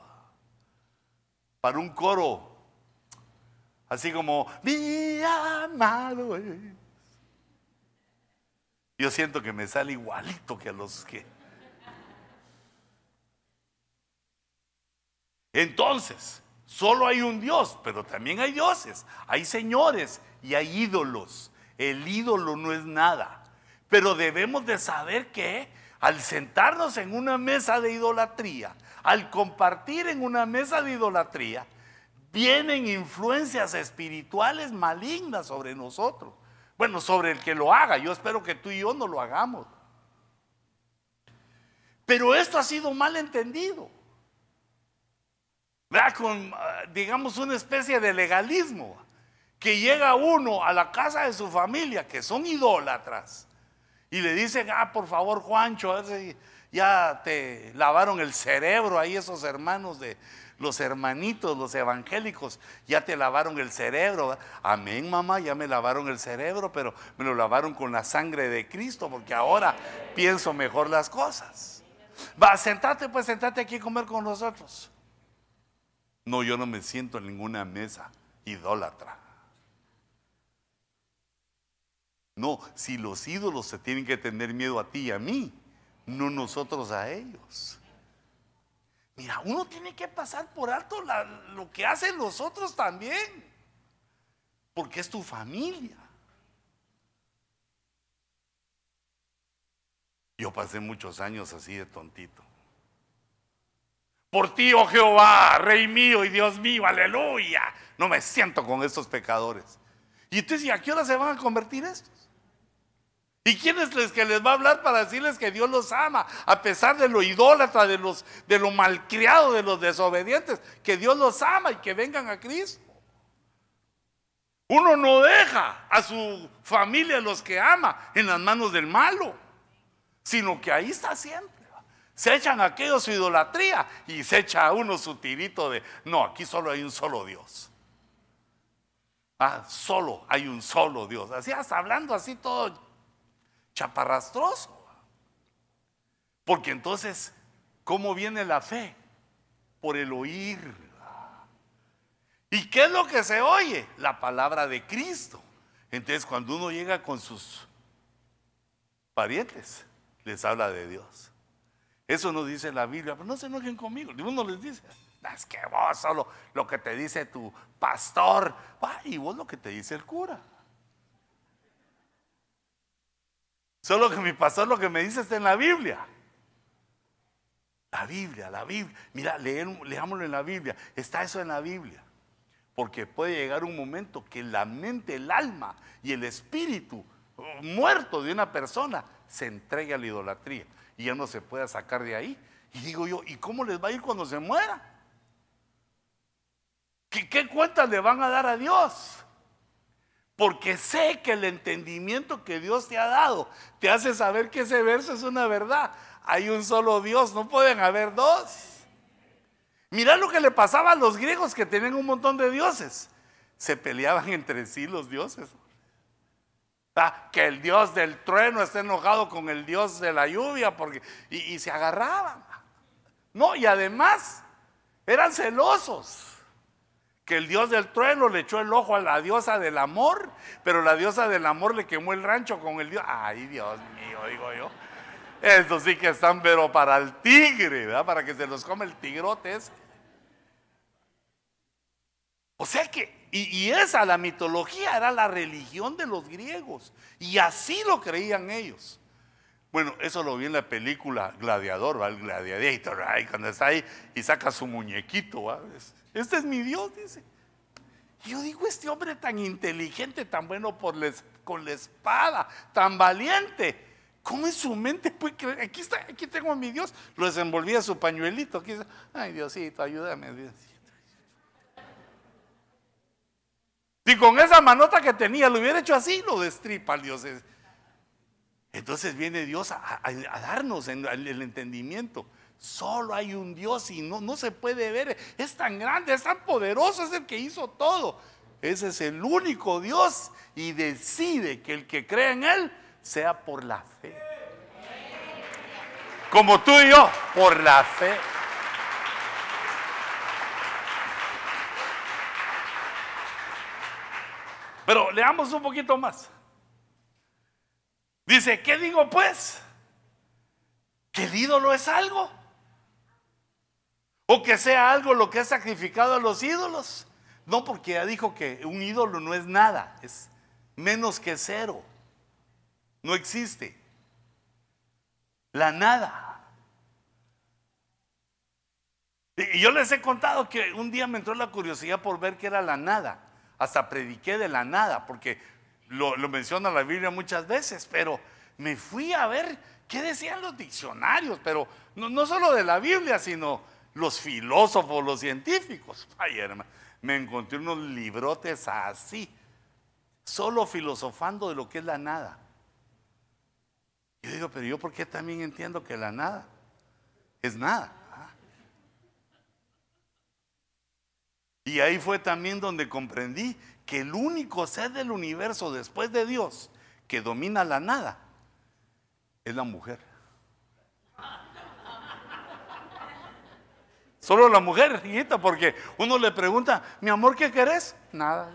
Para un coro. Así como, mi amado es. Yo siento que me sale igualito que a los que... Entonces, solo hay un Dios, pero también hay dioses, hay señores y hay ídolos. El ídolo no es nada. Pero debemos de saber que al sentarnos en una mesa de idolatría, al compartir en una mesa de idolatría, vienen influencias espirituales malignas sobre nosotros. Bueno, sobre el que lo haga. Yo espero que tú y yo no lo hagamos. Pero esto ha sido mal entendido. Vea con, ah, digamos, una especie de legalismo. Que llega uno a la casa de su familia, que son idólatras, y le dicen, ah, por favor, Juancho, ya te lavaron el cerebro ahí esos hermanos de los hermanitos, los evangélicos, ya te lavaron el cerebro. Amén, mamá, ya me lavaron el cerebro, pero me lo lavaron con la sangre de Cristo, porque ahora pienso mejor las cosas. Va, sentate, pues sentate aquí a comer con nosotros. No, yo no me siento en ninguna mesa idólatra. No, si los ídolos se tienen que tener miedo a ti y a mí, no nosotros a ellos. Mira, uno tiene que pasar por alto lo que hacen los otros también, porque es tu familia. Yo pasé muchos años así de tontito. Por ti, oh Jehová, Rey mío y Dios mío, aleluya. No me siento con estos pecadores. Y entonces, ¿y a qué hora se van a convertir estos? ¿Y quién es el que les va a hablar para decirles que Dios los ama? A pesar de lo idólatra, de, los, de lo malcriado, de los desobedientes, que Dios los ama y que vengan a Cristo. Uno no deja a su familia, los que ama, en las manos del malo, sino que ahí está siempre. Se echan aquellos su idolatría y se echa a uno su tirito de, no, aquí solo hay un solo Dios. Ah, solo hay un solo Dios. Así hasta hablando así todo chaparrastroso. Porque entonces, ¿cómo viene la fe? Por el oír. ¿Y qué es lo que se oye? La palabra de Cristo. Entonces, cuando uno llega con sus parientes, les habla de Dios. Eso no dice la Biblia, pero no se enojen conmigo. Uno les dice, es que vos solo lo que te dice tu pastor, y vos lo que te dice el cura. Solo que mi pastor lo que me dice está en la Biblia. La Biblia, la Biblia. Mira, leámoslo en la Biblia. Está eso en la Biblia. Porque puede llegar un momento que la mente, el alma y el espíritu muerto de una persona se entregue a la idolatría y ya no se pueda sacar de ahí. Y digo yo, ¿y cómo les va a ir cuando se muera? ¿Qué, qué cuentas le van a dar a Dios? Porque sé que el entendimiento que Dios te ha dado te hace saber que ese verso es una verdad. Hay un solo Dios, no pueden haber dos. Mira lo que le pasaba a los griegos que tenían un montón de dioses. Se peleaban entre sí los dioses. Ah, que el dios del trueno esté enojado con el dios de la lluvia porque, y, y se agarraban. No, y además eran celosos que el dios del trueno le echó el ojo a la diosa del amor, pero la diosa del amor le quemó el rancho con el dios. Ay, Dios mío, digo yo. Eso sí que están, pero para el tigre. Para que se los come el tigrote. O sea que, y, esa, la mitología, era la religión de los griegos. Y así lo creían ellos. Bueno, eso lo vi en la película Gladiador, ¿va? El Gladiator, ahí, cuando está ahí y saca su muñequito, ¿va? Este es mi Dios, dice. Y yo digo, este hombre tan inteligente, tan bueno con la espada, tan valiente. ¿Cómo en su mente puede creer? Aquí, está, aquí tengo a mi Dios. Lo desenvolvía su pañuelito. Aquí está. Ay, Diosito, ayúdame, Diosito. Y con esa manota que tenía, lo hubiera hecho así, lo destripa el Dios. Entonces viene Dios a, darnos el entendimiento. Solo hay un Dios y no, no se puede ver. Es tan grande, es tan poderoso, es el que hizo todo. Ese es el único Dios y decide que el que cree en Él sea por la fe. Como tú y yo, por la fe. Pero leamos un poquito más. Dice, ¿qué digo pues? ¿Que el ídolo es algo? ¿O que sea algo lo que ha sacrificado a los ídolos? No, porque ya dijo que un ídolo no es nada, es menos que cero. No existe. La nada. Y yo les he contado que un día me entró la curiosidad por ver qué era la nada. Hasta prediqué de la nada, porque lo, menciona la Biblia muchas veces, pero me fui a ver qué decían los diccionarios, pero no, no solo de la Biblia, sino los filósofos, los científicos. Ay, hermano, me encontré unos librotes así, solo filosofando de lo que es la nada. Yo digo, pero yo por qué también entiendo que la nada es nada. Y ahí fue también donde comprendí que el único ser del universo después de Dios que domina la nada es la mujer. Solo la mujer, hijita, porque uno le pregunta, mi amor, ¿qué querés? Nada.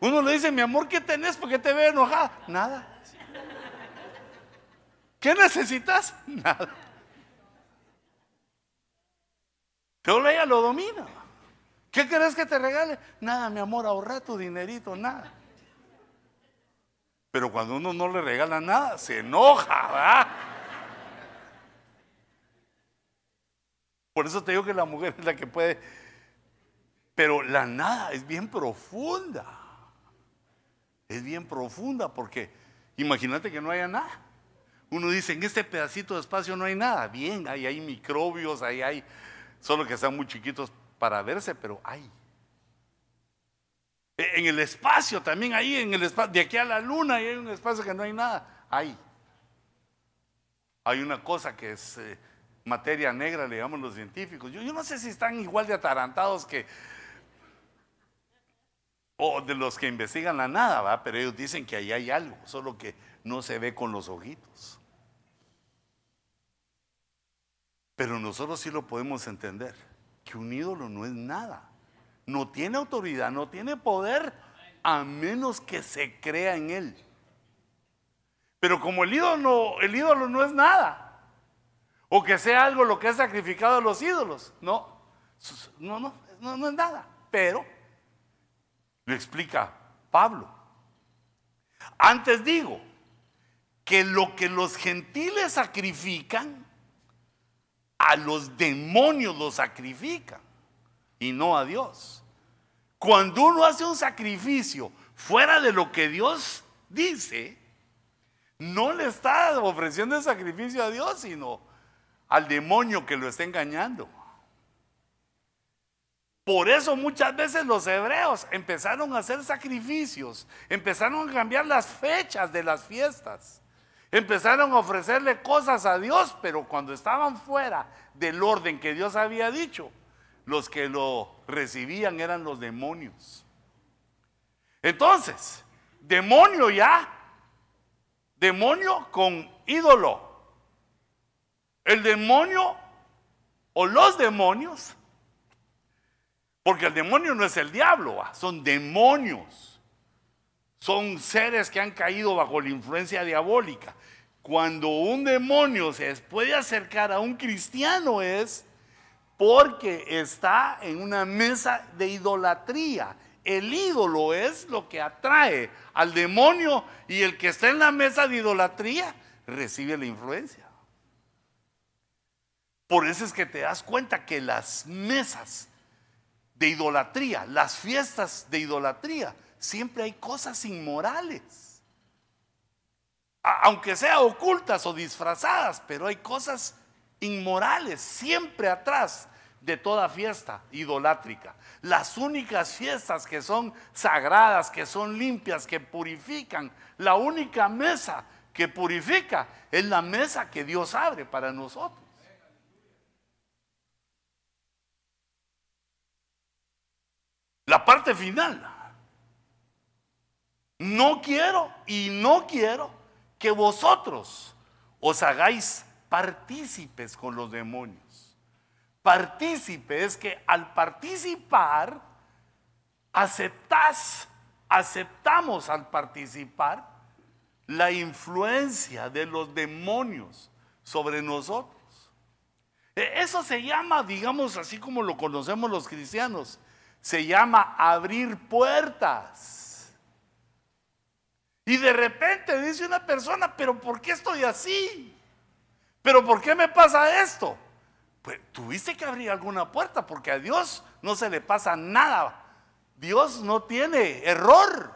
Uno le dice, mi amor, ¿qué tenés? Porque te veo enojada. Nada. ¿Qué necesitas? Nada. Pero ella lo domina. ¿Qué querés que te regale? Nada, mi amor, ahorra tu dinerito, nada. Pero cuando uno no le regala nada, se enoja, ¿verdad? Por eso te digo que la mujer es la que puede. Pero la nada es bien profunda. Es bien profunda porque imagínate que no haya nada. Uno dice, en este pedacito de espacio no hay nada. Bien, ahí hay microbios, ahí hay solo que están muy chiquitos para verse, pero hay. E, en el espacio también, ahí en el espacio, de aquí a la luna, hay un espacio que no hay nada. Hay. Hay una cosa que es eh, materia negra, le llaman los científicos. Yo, yo no sé si están igual de atarantados que. O de los que investigan la nada, ¿va? pero ellos dicen que ahí hay algo, solo que no se ve con los ojitos. Pero nosotros sí lo podemos entender, que un ídolo no es nada. No tiene autoridad, no tiene poder, a menos que se crea en él. Pero como el ídolo, el ídolo no es nada, o que sea algo lo que ha sacrificado a los ídolos, no, no, no, no, no es nada. Pero, lo explica Pablo. Antes digo que lo que los gentiles sacrifican, a los demonios los sacrifican y no a Dios. Cuando uno hace un sacrificio fuera de lo que Dios dice, no le está ofreciendo el sacrificio a Dios, sino al demonio que lo está engañando. Por eso muchas veces los hebreos empezaron a hacer sacrificios, empezaron a cambiar las fechas de las fiestas, empezaron a ofrecerle cosas a Dios, pero cuando estaban fuera del orden que Dios había dicho, los que lo recibían eran los demonios. Entonces, demonio ya, demonio con ídolo. El demonio o los demonios, porque el demonio no es el diablo, son demonios. Son seres que han caído bajo la influencia diabólica. Cuando un demonio se puede acercar a un cristiano es porque está en una mesa de idolatría. El ídolo es lo que atrae al demonio y el que está en la mesa de idolatría recibe la influencia. Por eso es que te das cuenta que las mesas de idolatría, las fiestas de idolatría, siempre hay cosas inmorales. Aunque sea ocultas o disfrazadas, pero hay cosas inmorales siempre atrás de toda fiesta idolátrica. Las únicas fiestas que son sagradas, que son limpias, que purifican, la única mesa que purifica es la mesa que Dios abre para nosotros. La parte final. No quiero y no quiero que vosotros os hagáis partícipes con los demonios. Partícipe es que al participar, aceptas, aceptamos al participar la influencia de los demonios sobre nosotros. E, eso se llama, digamos así como lo conocemos los cristianos, se llama abrir puertas. Y de repente dice una persona, pero ¿por qué estoy así? ¿Pero por qué me pasa esto? Pues tuviste que abrir alguna puerta porque a Dios no se le pasa nada. Dios no tiene error.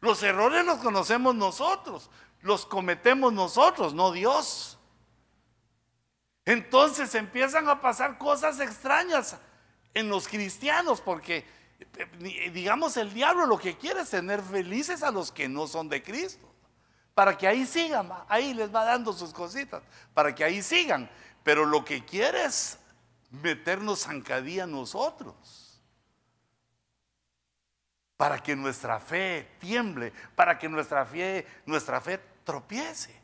Los errores los conocemos nosotros, los cometemos nosotros, no Dios. Entonces empiezan a pasar cosas extrañas en los cristianos, porque digamos el diablo lo que quiere es tener felices a los que no son de Cristo, para que ahí sigan, ahí les va dando sus cositas, para que ahí sigan, pero lo que quiere es meternos zancadilla nosotros, para que nuestra fe tiemble, para que nuestra fe, nuestra fe tropiece.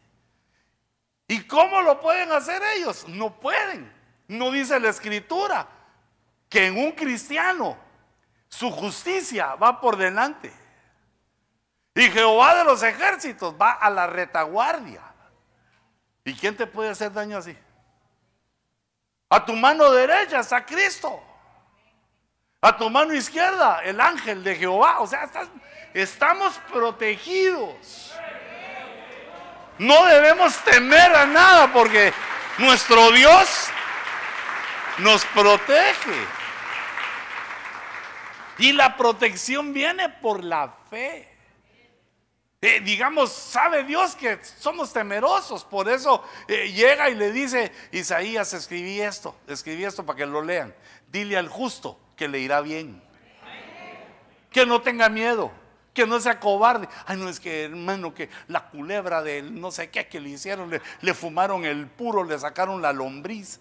¿Y cómo lo pueden hacer ellos? No pueden. No dice la escritura que en un cristiano su justicia va por delante. Y Jehová de los ejércitos va a la retaguardia. ¿Y quién te puede hacer daño así? A tu mano derecha está Cristo. A tu mano izquierda el ángel de Jehová. O sea, estamos protegidos. No debemos temer a nada porque nuestro Dios nos protege. Y la protección viene por la fe. Eh, digamos, sabe Dios que somos temerosos, por eso eh, llega y le dice, Isaías, escribí esto, escribí esto para que lo lean. Dile al justo que le irá bien. Que no tenga miedo, que no sea cobarde. Ay, no es que hermano, que la culebra del no sé qué que le hicieron, le fumaron el puro, le sacaron la lombriz.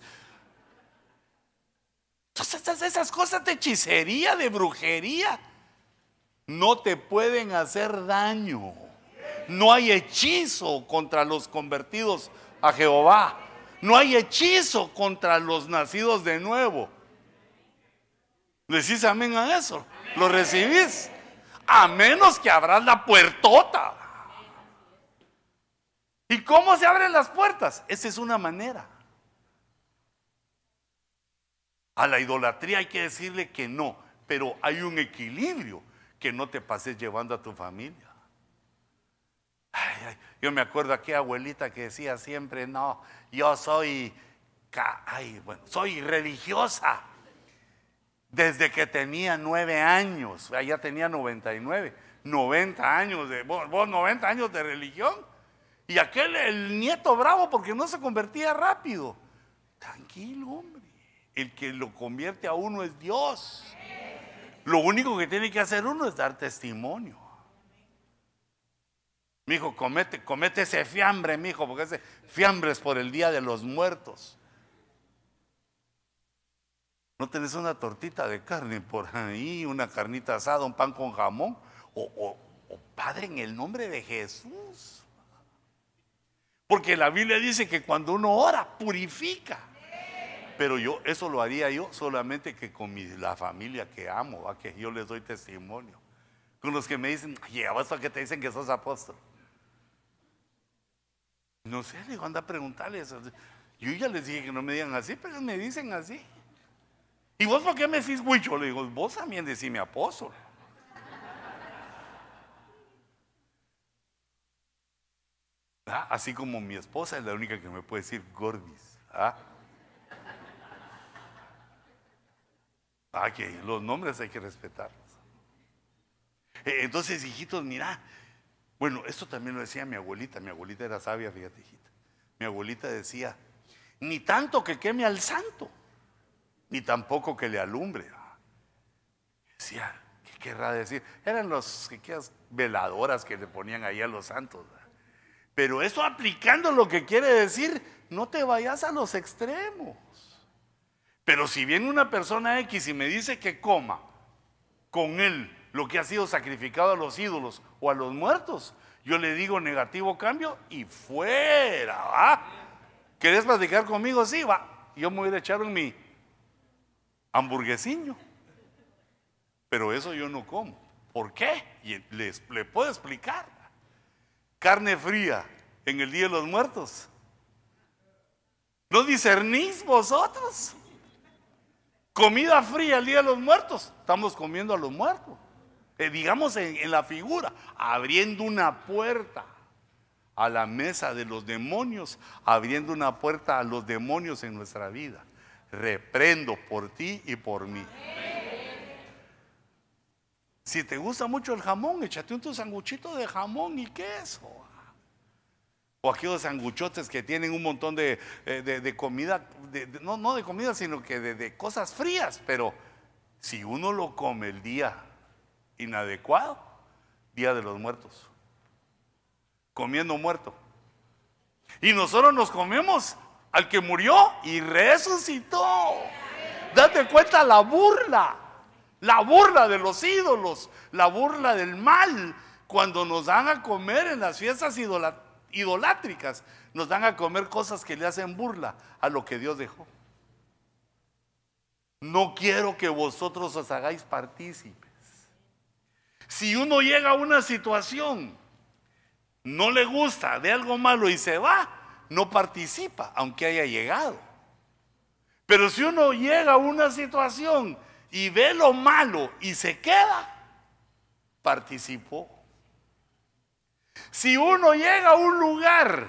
Entonces esas cosas de hechicería, de brujería, no te pueden hacer daño. No hay hechizo contra los convertidos a Jehová. No hay hechizo contra los nacidos de nuevo. ¿Decís amén a eso? ¿Lo recibís? A menos que abras la puertota. ¿Y cómo se abren las puertas? Esa es una manera. A la idolatría hay que decirle que no, pero hay un equilibrio que no te pases llevando a tu familia. yo me acuerdo aquí abuelita que decía siempre, no, yo soy, bueno, soy religiosa. Desde que tenía nueve años, ya tenía 99, 90 años de, vos, vos 90 años de religión. Y aquel, el nieto bravo porque no se convertía rápido. Tranquilo, hombre. El que lo convierte a uno es Dios. Lo único que tiene que hacer uno es dar testimonio. Mi hijo, comete, comete ese fiambre, mi hijo, porque ese fiambre es por el día de los muertos. ¿No tenés una tortita de carne por ahí, una carnita asada, un pan con jamón? O, o Padre, en el nombre de Jesús. Porque la Biblia dice que cuando uno ora, purifica. Pero yo, eso lo haría yo solamente que con la familia que amo, a que yo les doy testimonio. Con los que me dicen, oye, ¿a que te dicen que sos apóstol? No sé, le digo, anda a preguntarles. Yo ya les dije que no me digan así, pero me dicen así. ¿Y vos por qué me decís huicho? Le digo, vos también decime apóstol. Ah, así como mi esposa es la única que me puede decir gordis. ¿ah? Ah, que los nombres hay que respetarlos. Eh, entonces, hijitos, mira, bueno, esto también lo decía mi abuelita, mi abuelita era sabia, fíjate, hijita. Mi abuelita decía, ni tanto que queme al santo, ni tampoco que le alumbre. Decía, ¿qué querrá decir? Eran los veladoras que le ponían ahí a los santos. Pero eso aplicando lo que quiere decir, no te vayas a los extremos. Pero si viene una persona X y me dice que coma con él lo que ha sido sacrificado a los ídolos o a los muertos, yo le digo negativo cambio y fuera, ¿va? ¿Querés platicar conmigo? Sí, va. Yo me voy a echar en mi hamburguesiño. Pero eso yo no como. ¿Por qué? Y les, le puedo explicar. Carne fría en el Día de los Muertos. ¿No discernís vosotros? Comida fría el día de los muertos. Estamos comiendo a los muertos. Eh, digamos en, la figura, abriendo una puerta a la mesa de los demonios, abriendo una puerta a los demonios en nuestra vida. Reprendo por ti y por mí. Si te gusta mucho el jamón, échate un tu sanguchito de jamón y queso. O aquellos sanguchotes que tienen un montón de, eh, comida, no, no, de comida, sino que de, cosas frías. Pero si uno lo come el día inadecuado, día de los muertos, comiendo muerto. Y nosotros nos comemos al que murió y resucitó. Date cuenta la burla, la burla de los ídolos, la burla del mal, cuando nos dan a comer en las fiestas idolatrosas idolátricas nos dan a comer cosas que le hacen burla a lo que Dios dejó. No quiero que vosotros os hagáis partícipes. Si uno llega a una situación, no le gusta de algo malo y se va, no participa, aunque haya llegado. Pero si uno llega a una situación y ve lo malo y se queda, participó. Si uno llega a un lugar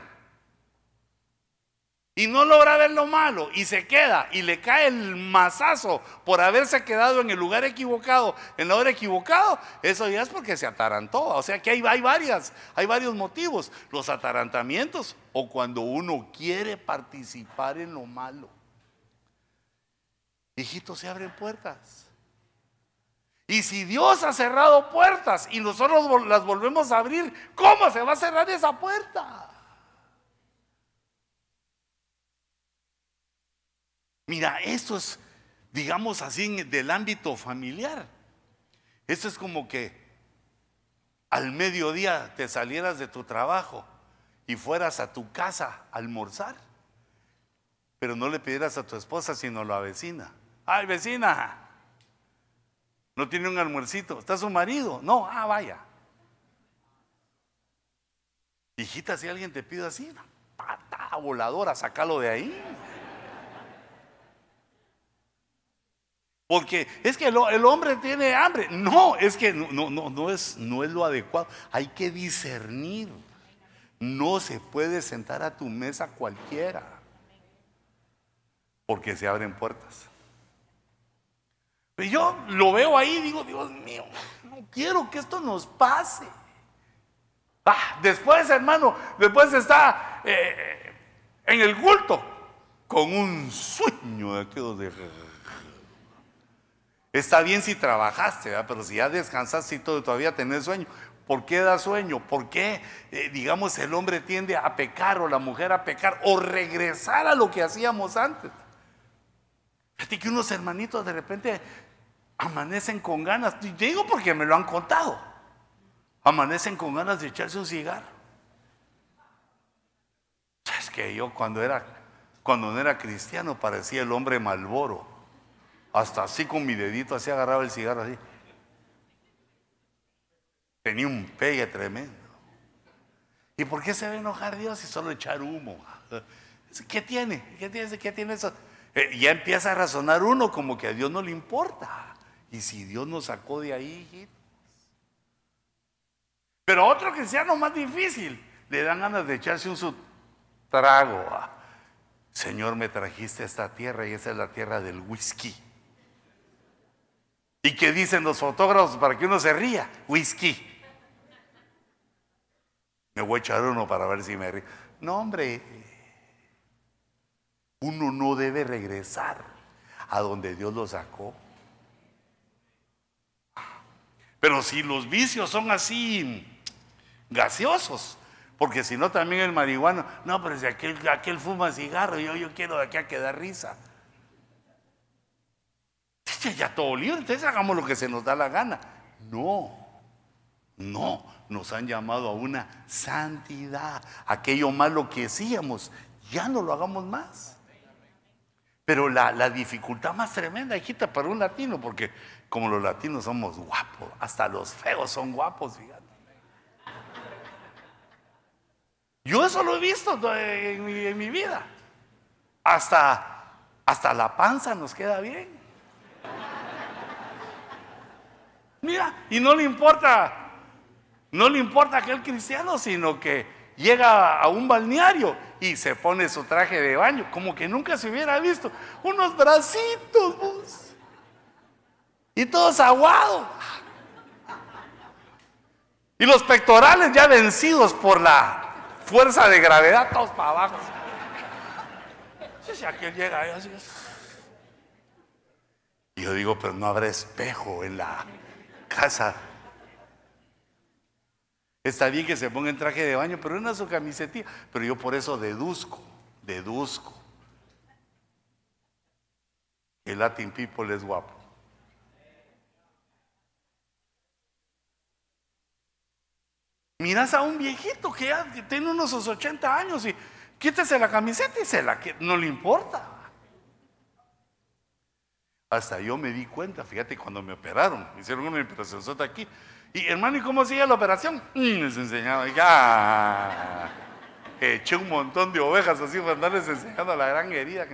y no logra ver lo malo y se queda y le cae el mazazo por haberse quedado en el lugar equivocado, en la hora equivocado, eso ya es porque se atarantó. O sea que hay, hay, varias, hay varios motivos. Los atarantamientos o cuando uno quiere participar en lo malo. Hijitos, se abren puertas. Y si Dios ha cerrado puertas y nosotros las volvemos a abrir, ¿cómo se va a cerrar esa puerta? Mira, esto es, digamos así, del ámbito familiar. Esto es como que al mediodía te salieras de tu trabajo y fueras a tu casa a almorzar, pero no le pidieras a tu esposa, sino a la vecina. Ay, vecina, no tiene un almuercito. ¿Está su marido? No, ah, vaya. Hijita, si alguien te pide así, pata voladora, sácalo de ahí. Porque es que el, hombre tiene hambre. No, es que no, no, no, es, no es lo adecuado. Hay que discernir. No se puede sentar a tu mesa cualquiera. Porque se abren puertas. Y yo lo veo ahí y digo, Dios mío, no quiero que esto nos pase. Ah, después, hermano, después está eh, en el culto. con un sueño de aquello de... Está bien si trabajaste, pero si ya descansaste y todo, todavía tenés sueño. ¿Por qué da sueño? ¿Por qué, eh, digamos, el hombre tiende a pecar o la mujer a pecar o regresar a lo que hacíamos antes? Fíjate que unos hermanitos de repente amanecen con ganas, digo porque me lo han contado, amanecen con ganas de echarse un cigarro. Es que yo cuando era, cuando no era cristiano parecía el hombre malboro. Hasta así con mi dedito así agarraba el cigarro así. Tenía un pegue tremendo. ¿Y por qué se a enojar Dios si solo echar humo? ¿Qué tiene? ¿Qué tiene, ¿Qué tiene eso? Eh, ya empieza a razonar uno como que a Dios no le importa. Y si Dios nos sacó de ahí, Pero otro cristiano más difícil, le dan ganas de echarse un su trago. Señor, me trajiste a esta tierra y esa es la tierra del whisky. ¿Y qué dicen los fotógrafos para que uno se ría? Whisky. Me voy a echar uno para ver si me río. No, hombre, uno no debe regresar a donde Dios lo sacó. Pero si los vicios son así gaseosos, porque si no también el marihuano, no, pero si aquel, fuma cigarro, yo, yo quiero de aquí a que da risa. Ya todo libre, entonces hagamos lo que se nos da la gana. No, no, nos han llamado a una santidad. Aquello malo que hacíamos, ya no lo hagamos más. Pero la, dificultad más tremenda, hijita, para un latino, porque como los latinos somos guapos, hasta los feos son guapos, fíjate. Yo eso lo he visto en mi, vida. Hasta, hasta la panza nos queda bien. Mira, y no le importa no le importa aquel cristiano, sino que llega a un balneario y se pone su traje de baño, como que nunca se hubiera visto. Unos bracitos, y todos aguados. Y los pectorales ya vencidos por la fuerza de gravedad, todos para abajo. Si aquel llega. Y yo digo, pero no habrá espejo en la casa Está bien que se ponga en traje de baño, pero no su camisetilla. Pero yo por eso deduzco, deduzco. El Latin people es guapo. Miras a un viejito que ya tiene unos 80 años y quítese la camiseta y se la no le importa. Hasta yo me di cuenta, fíjate, cuando me operaron, me hicieron una operación aquí, y hermano, ¿y cómo sigue la operación? Y les enseñaba, ya. Eché un montón de ovejas así para andarles enseñando la gran herida.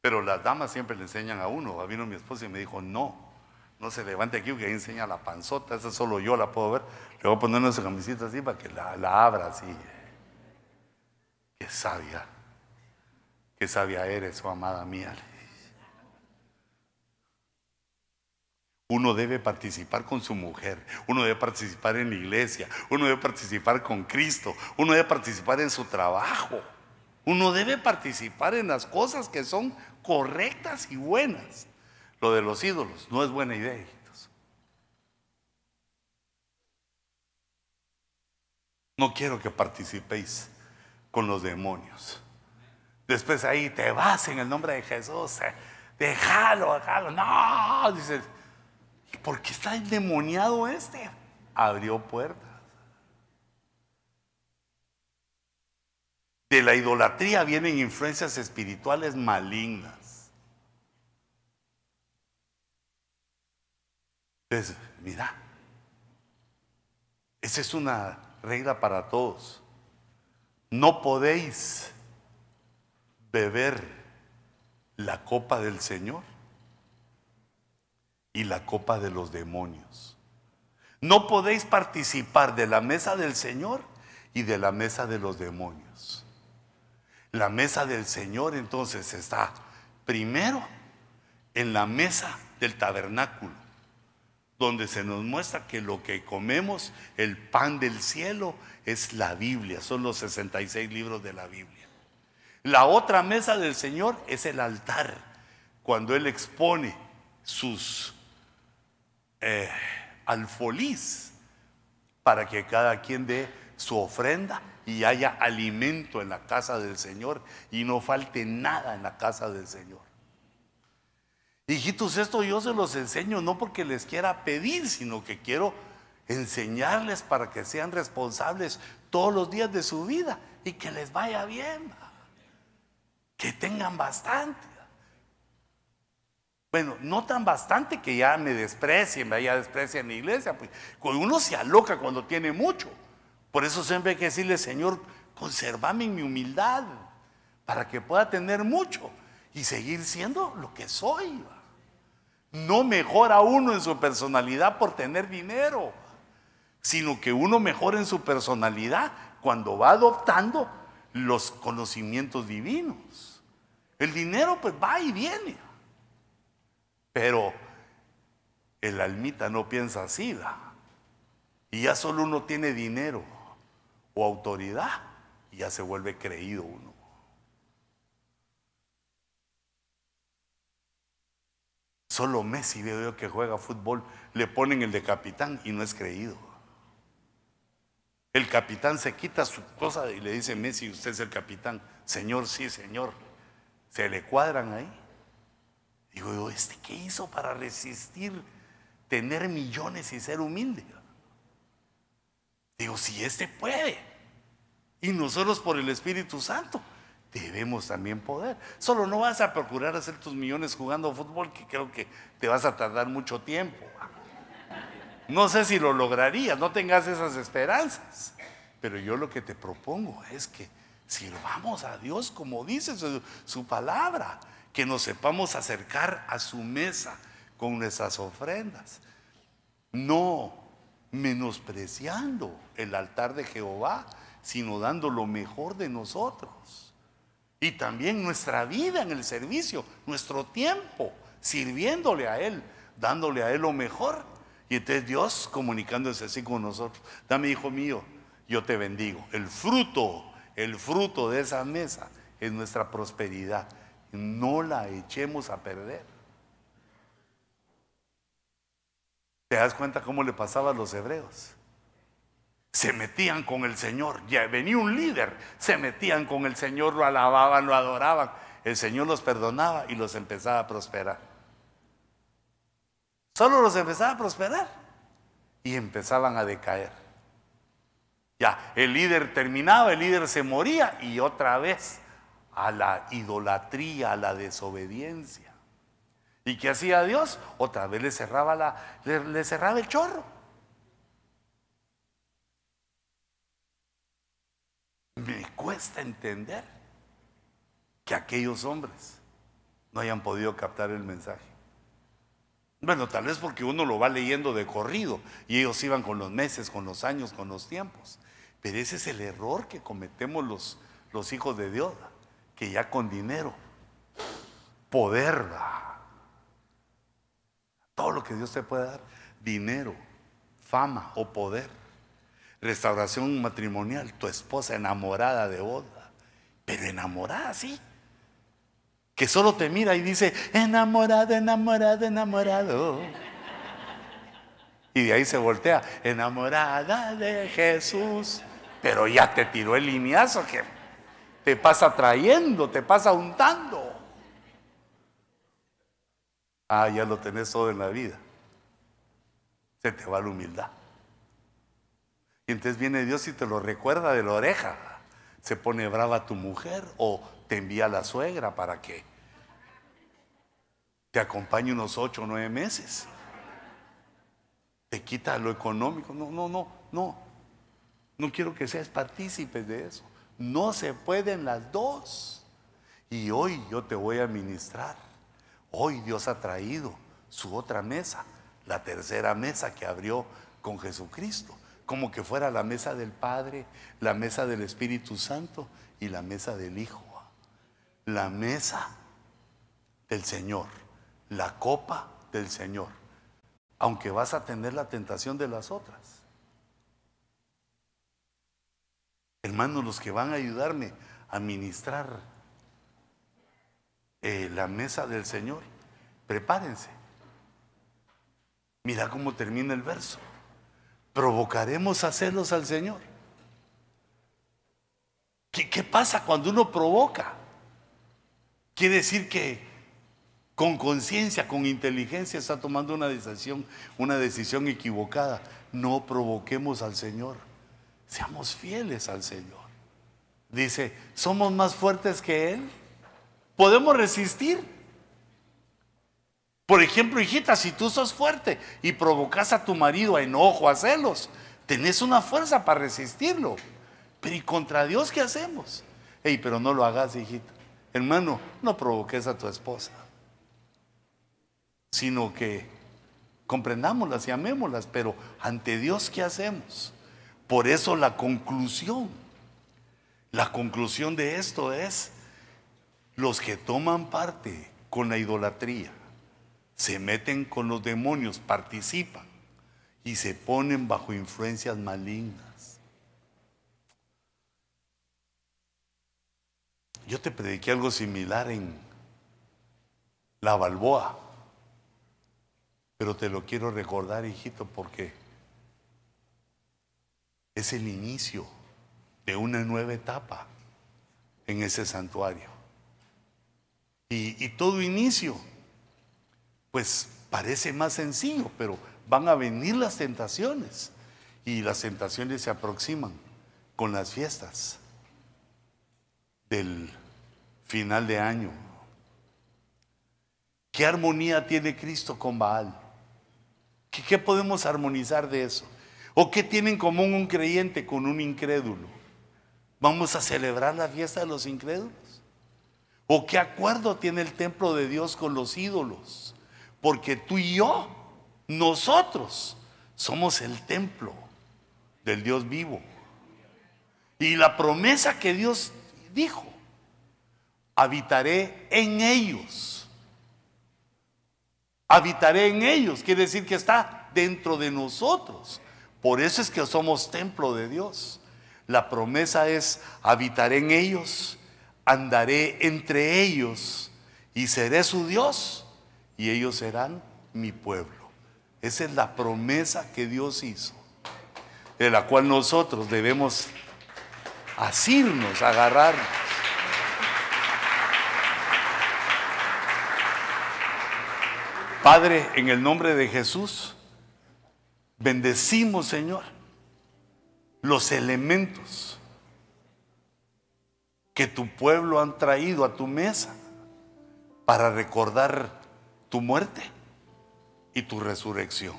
Pero las damas siempre le enseñan a uno. Vino mi esposa y me dijo, no, no se levante aquí porque ahí enseña la panzota. Esa solo yo la puedo ver. Le voy a poner una camisita así para que la, la abra así. Qué sabia. Qué sabia eres, oh amada mía. Uno debe participar con su mujer, uno debe participar en la iglesia, uno debe participar con Cristo, uno debe participar en su trabajo, uno debe participar en las cosas que son correctas y buenas. Lo de los ídolos no es buena idea, hijitos. No quiero que participéis con los demonios. Después ahí te vas en el nombre de Jesús, eh, déjalo, déjalo. No, dices ¿por qué está endemoniado este? Abrió puertas. De la idolatría vienen influencias espirituales malignas. Entonces, mira, esa es una regla para todos. No podéis beber la copa del Señor y la copa de los demonios. No podéis participar de la mesa del Señor y de la mesa de los demonios. La mesa del Señor entonces está primero en la mesa del tabernáculo, donde se nos muestra que lo que comemos, el pan del cielo, es la Biblia, son los 66 libros de la Biblia. La otra mesa del Señor es el altar, cuando Él expone sus eh, alfolís para que cada quien dé su ofrenda y haya alimento en la casa del Señor y no falte nada en la casa del Señor. Hijitos, esto yo se los enseño no porque les quiera pedir, sino que quiero enseñarles para que sean responsables todos los días de su vida y que les vaya bien, que tengan bastante. Bueno, no tan bastante que ya me desprecien, ya desprecian la iglesia, pues uno se aloca cuando tiene mucho. Por eso siempre hay que decirle, Señor, conservame en mi humildad para que pueda tener mucho y seguir siendo lo que soy. No mejora uno en su personalidad por tener dinero, sino que uno mejora en su personalidad cuando va adoptando los conocimientos divinos. El dinero pues va y viene. Pero el almita no piensa así, Y ya solo uno tiene dinero o autoridad y ya se vuelve creído uno. Solo Messi veo yo que juega fútbol, le ponen el de capitán y no es creído. El capitán se quita su cosa y le dice, Messi, usted es el capitán. Señor, sí, señor. Se le cuadran ahí. Digo yo, ¿este qué hizo para resistir tener millones y ser humilde? Digo, si este puede. Y nosotros por el Espíritu Santo debemos también poder. Solo no vas a procurar hacer tus millones jugando fútbol, que creo que te vas a tardar mucho tiempo. No sé si lo lograrías, no tengas esas esperanzas. Pero yo lo que te propongo es que sirvamos a Dios como dice su, su palabra, que nos sepamos acercar a su mesa con nuestras ofrendas. No menospreciando el altar de Jehová, sino dando lo mejor de nosotros. Y también nuestra vida en el servicio, nuestro tiempo, sirviéndole a Él, dándole a Él lo mejor. Y entonces Dios comunicándose así con nosotros. Dame, hijo mío, yo te bendigo. El fruto, el fruto de esa mesa es nuestra prosperidad. No la echemos a perder. ¿Te das cuenta cómo le pasaba a los hebreos? Se metían con el Señor. Ya venía un líder, se metían con el Señor, lo alababan, lo adoraban. El Señor los perdonaba y los empezaba a prosperar. Solo los empezaba a prosperar y empezaban a decaer. Ya, el líder terminaba, el líder se moría y otra vez a la idolatría, a la desobediencia. ¿Y qué hacía Dios? Otra vez le cerraba, la, le cerraba el chorro. Me cuesta entender que aquellos hombres no hayan podido captar el mensaje. Bueno, tal vez porque uno lo va leyendo de corrido y ellos iban con los meses, con los años, con los tiempos. Pero ese es el error que cometemos los, los hijos de Dios, que ya con dinero, poder, todo lo que Dios te puede dar, dinero, fama o poder restauración matrimonial, tu esposa enamorada de boda, pero enamorada, sí. Que solo te mira y dice, enamorado, enamorado, enamorado. Y de ahí se voltea, enamorada de Jesús. Pero ya te tiró el lineazo que te pasa trayendo, te pasa untando. Ah, ya lo tenés todo en la vida. Se te va la humildad. Y entonces viene Dios y te lo recuerda de la oreja. Se pone brava tu mujer o te envía la suegra para que te acompañe unos ocho o nueve meses. Te quita lo económico. No, no, no, no. No quiero que seas partícipe de eso. No se pueden las dos. Y hoy yo te voy a ministrar. Hoy Dios ha traído su otra mesa, la tercera mesa que abrió con Jesucristo como que fuera la mesa del Padre, la mesa del Espíritu Santo y la mesa del Hijo. La mesa del Señor, la copa del Señor, aunque vas a tener la tentación de las otras. Hermanos, los que van a ayudarme a ministrar eh, la mesa del Señor. Prepárense. Mira cómo termina el verso. Provocaremos a celos al Señor. ¿Qué, ¿Qué, pasa cuando uno provoca? Quiere decir que con conciencia, con inteligencia está tomando una decisión, una decisión equivocada. No provoquemos al Señor. Seamos fieles al Señor. Dice, ¿somos más fuertes que Él? ¿Podemos resistir? Por ejemplo, hijita, si tú sos fuerte y provocas a tu marido a enojo, a celos, tenés una fuerza para resistirlo. Pero ¿y contra Dios qué hacemos? Ey, pero no lo hagas, hijita. Hermano, no provoques a tu esposa, sino que comprendámoslas y amémoslas, pero ante Dios, ¿qué hacemos? Por eso la conclusión, la conclusión de esto es, los que toman parte con la idolatría, se meten con los demonios, participan y se ponen bajo influencias malignas. Yo te prediqué algo similar en la Balboa, pero te lo quiero recordar, hijito, porque es el inicio de una nueva etapa en ese santuario. Y, y, todo inicio, pues parece más sencillo, pero van a venir las tentaciones. Y las tentaciones se aproximan con las fiestas del final de año. ¿Qué armonía tiene Cristo con Baal? ¿Qué, podemos armonizar de eso? ¿O qué tiene en común un creyente con un incrédulo? ¿Vamos a celebrar la fiesta de los incrédulos? ¿O qué acuerdo tiene el templo de Dios con los ídolos? Porque tú y yo, nosotros, somos el templo del Dios vivo. Y la promesa que Dios dijo, habitaré en ellos. Habitaré en ellos, quiere decir que está dentro de nosotros. Por eso es que somos templo de Dios. La promesa es, habitaré en ellos, andaré entre ellos y seré su Dios y ellos serán mi pueblo. Esa es la promesa que Dios hizo, de la cual nosotros debemos asirnos, agarrarnos. Padre, en el nombre de Jesús, bendecimos, Señor, los elementos que tu pueblo han traído a tu mesa para recordar tu muerte y tu resurrección.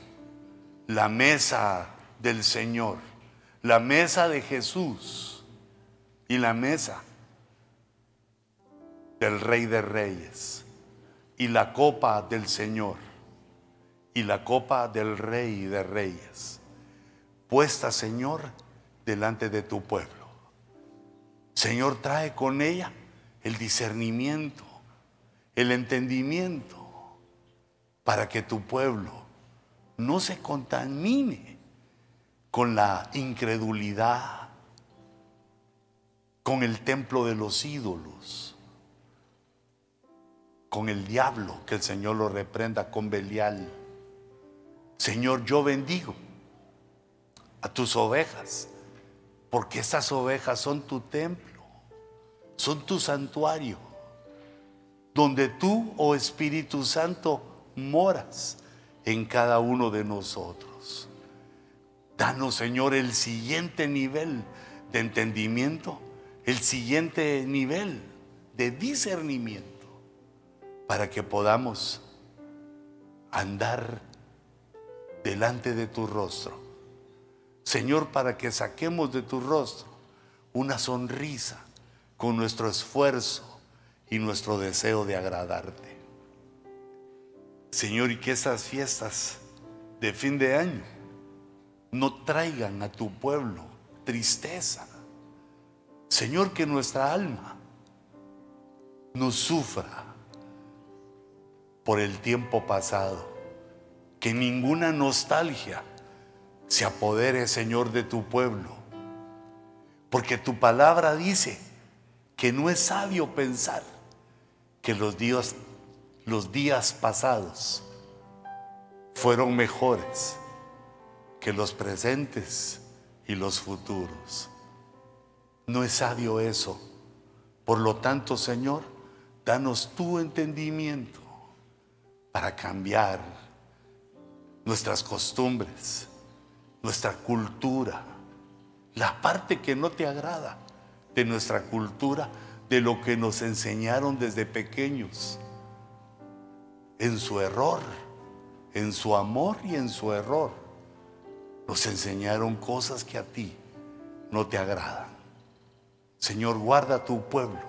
La mesa del Señor, la mesa de Jesús y la mesa del Rey de Reyes y la copa del Señor y la copa del Rey de Reyes, puesta, Señor, delante de tu pueblo. Señor, trae con ella el discernimiento, el entendimiento, para que tu pueblo no se contamine con la incredulidad, con el templo de los ídolos, con el diablo, que el Señor lo reprenda con Belial. Señor, yo bendigo a tus ovejas, porque estas ovejas son tu templo, son tu santuario, donde tú, oh Espíritu Santo, moras en cada uno de nosotros. Danos, Señor, el siguiente nivel de entendimiento el siguiente nivel de discernimiento para que podamos andar delante de tu rostro. Señor, para que saquemos de tu rostro una sonrisa con nuestro esfuerzo y nuestro deseo de agradarte. Señor, y que esas fiestas de fin de año no traigan a tu pueblo tristeza, Señor, que nuestra alma no sufra por el tiempo pasado, que ninguna nostalgia se apodere, Señor, de tu pueblo, porque tu palabra dice que no es sabio pensar que los días, los días pasados fueron mejores que los presentes y los futuros. No es sabio eso. Por lo tanto, Señor, danos tu entendimiento para cambiar nuestras costumbres, nuestra cultura, la parte que no te agrada de nuestra cultura, de lo que nos enseñaron desde pequeños, en su error, en su amor y en su error. Nos enseñaron cosas que a ti no te agradan. Señor, guarda tu pueblo.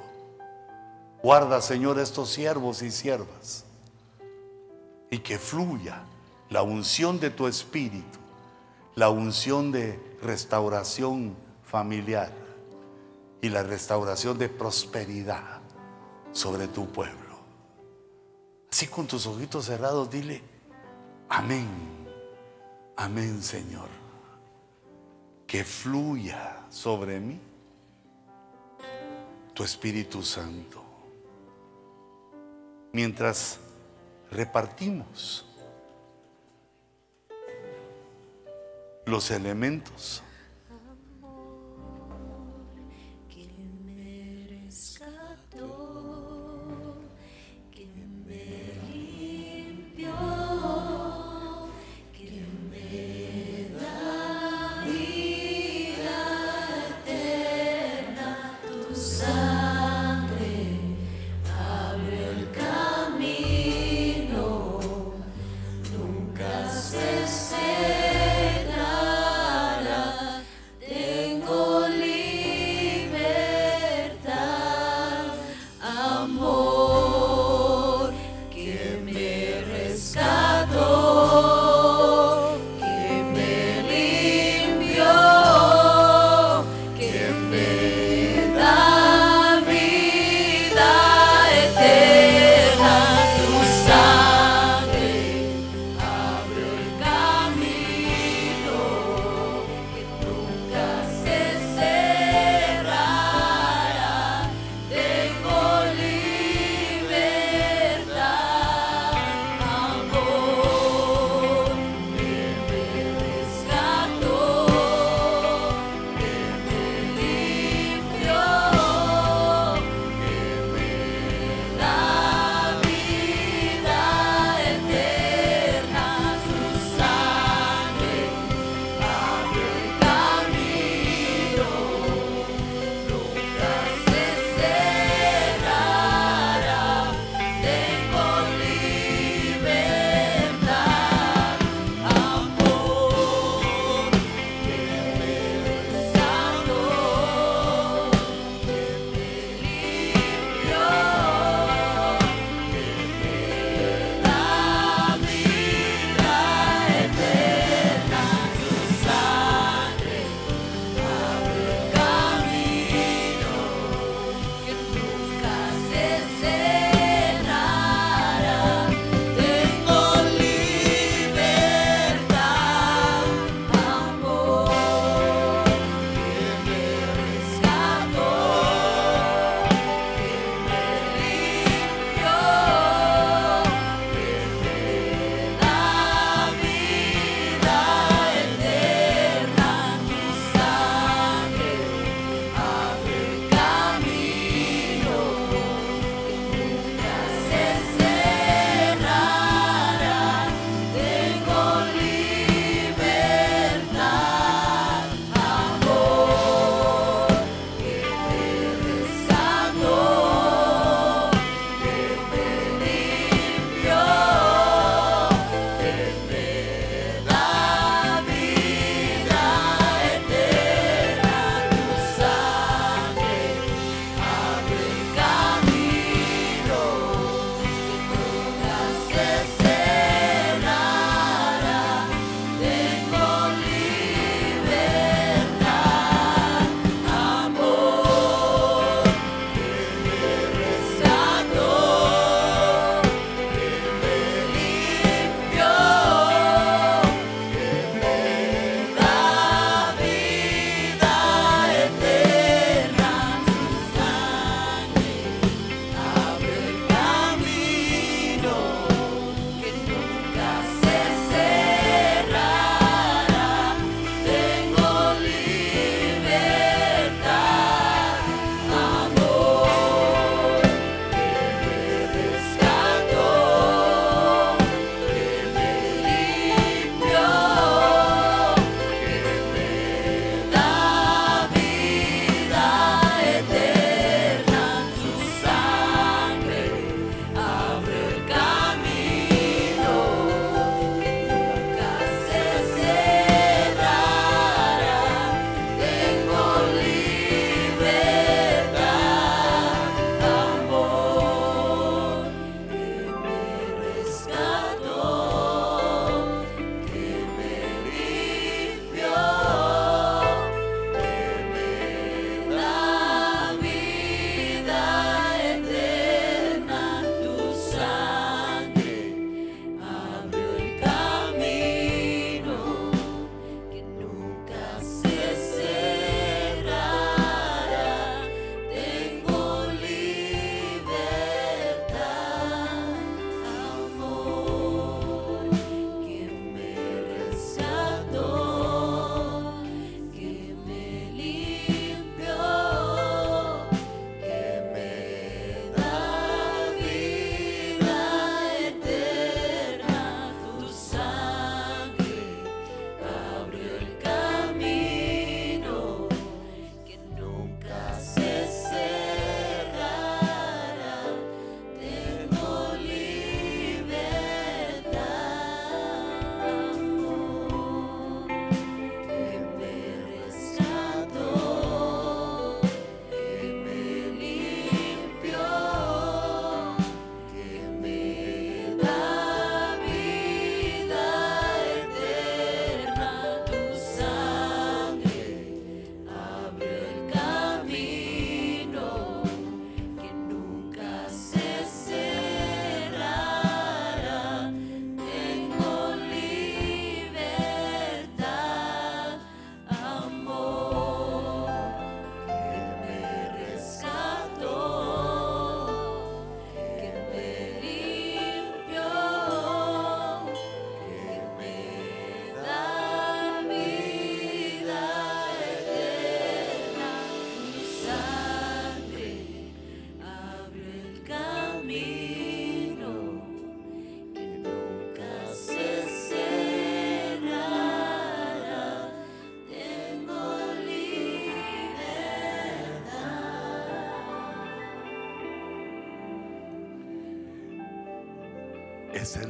Guarda, Señor, estos siervos y siervas. Y que fluya la unción de tu espíritu, la unción de restauración familiar y la restauración de prosperidad sobre tu pueblo. Así con tus ojitos cerrados, dile, amén, amén Señor, que fluya sobre mí tu Espíritu Santo. Mientras repartimos los elementos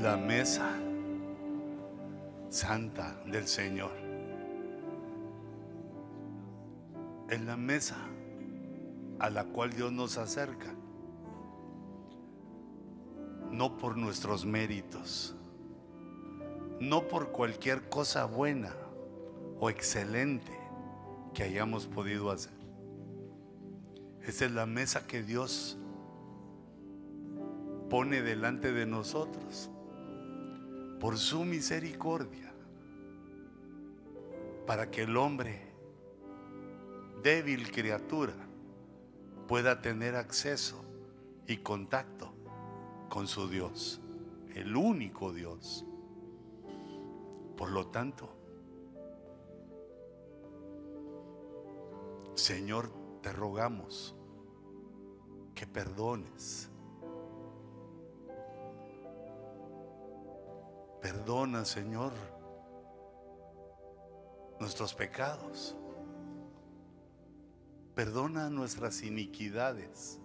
la mesa santa del Señor. Es la mesa a la cual Dios nos acerca. No por nuestros méritos, no por cualquier cosa buena o excelente que hayamos podido hacer. Esa es la mesa que Dios pone delante de nosotros por su misericordia para que el hombre, débil criatura, pueda tener acceso y contacto con su Dios, el único Dios. Por lo tanto, Señor, te rogamos que perdones. Perdona, Señor, nuestros pecados. Perdona nuestras iniquidades.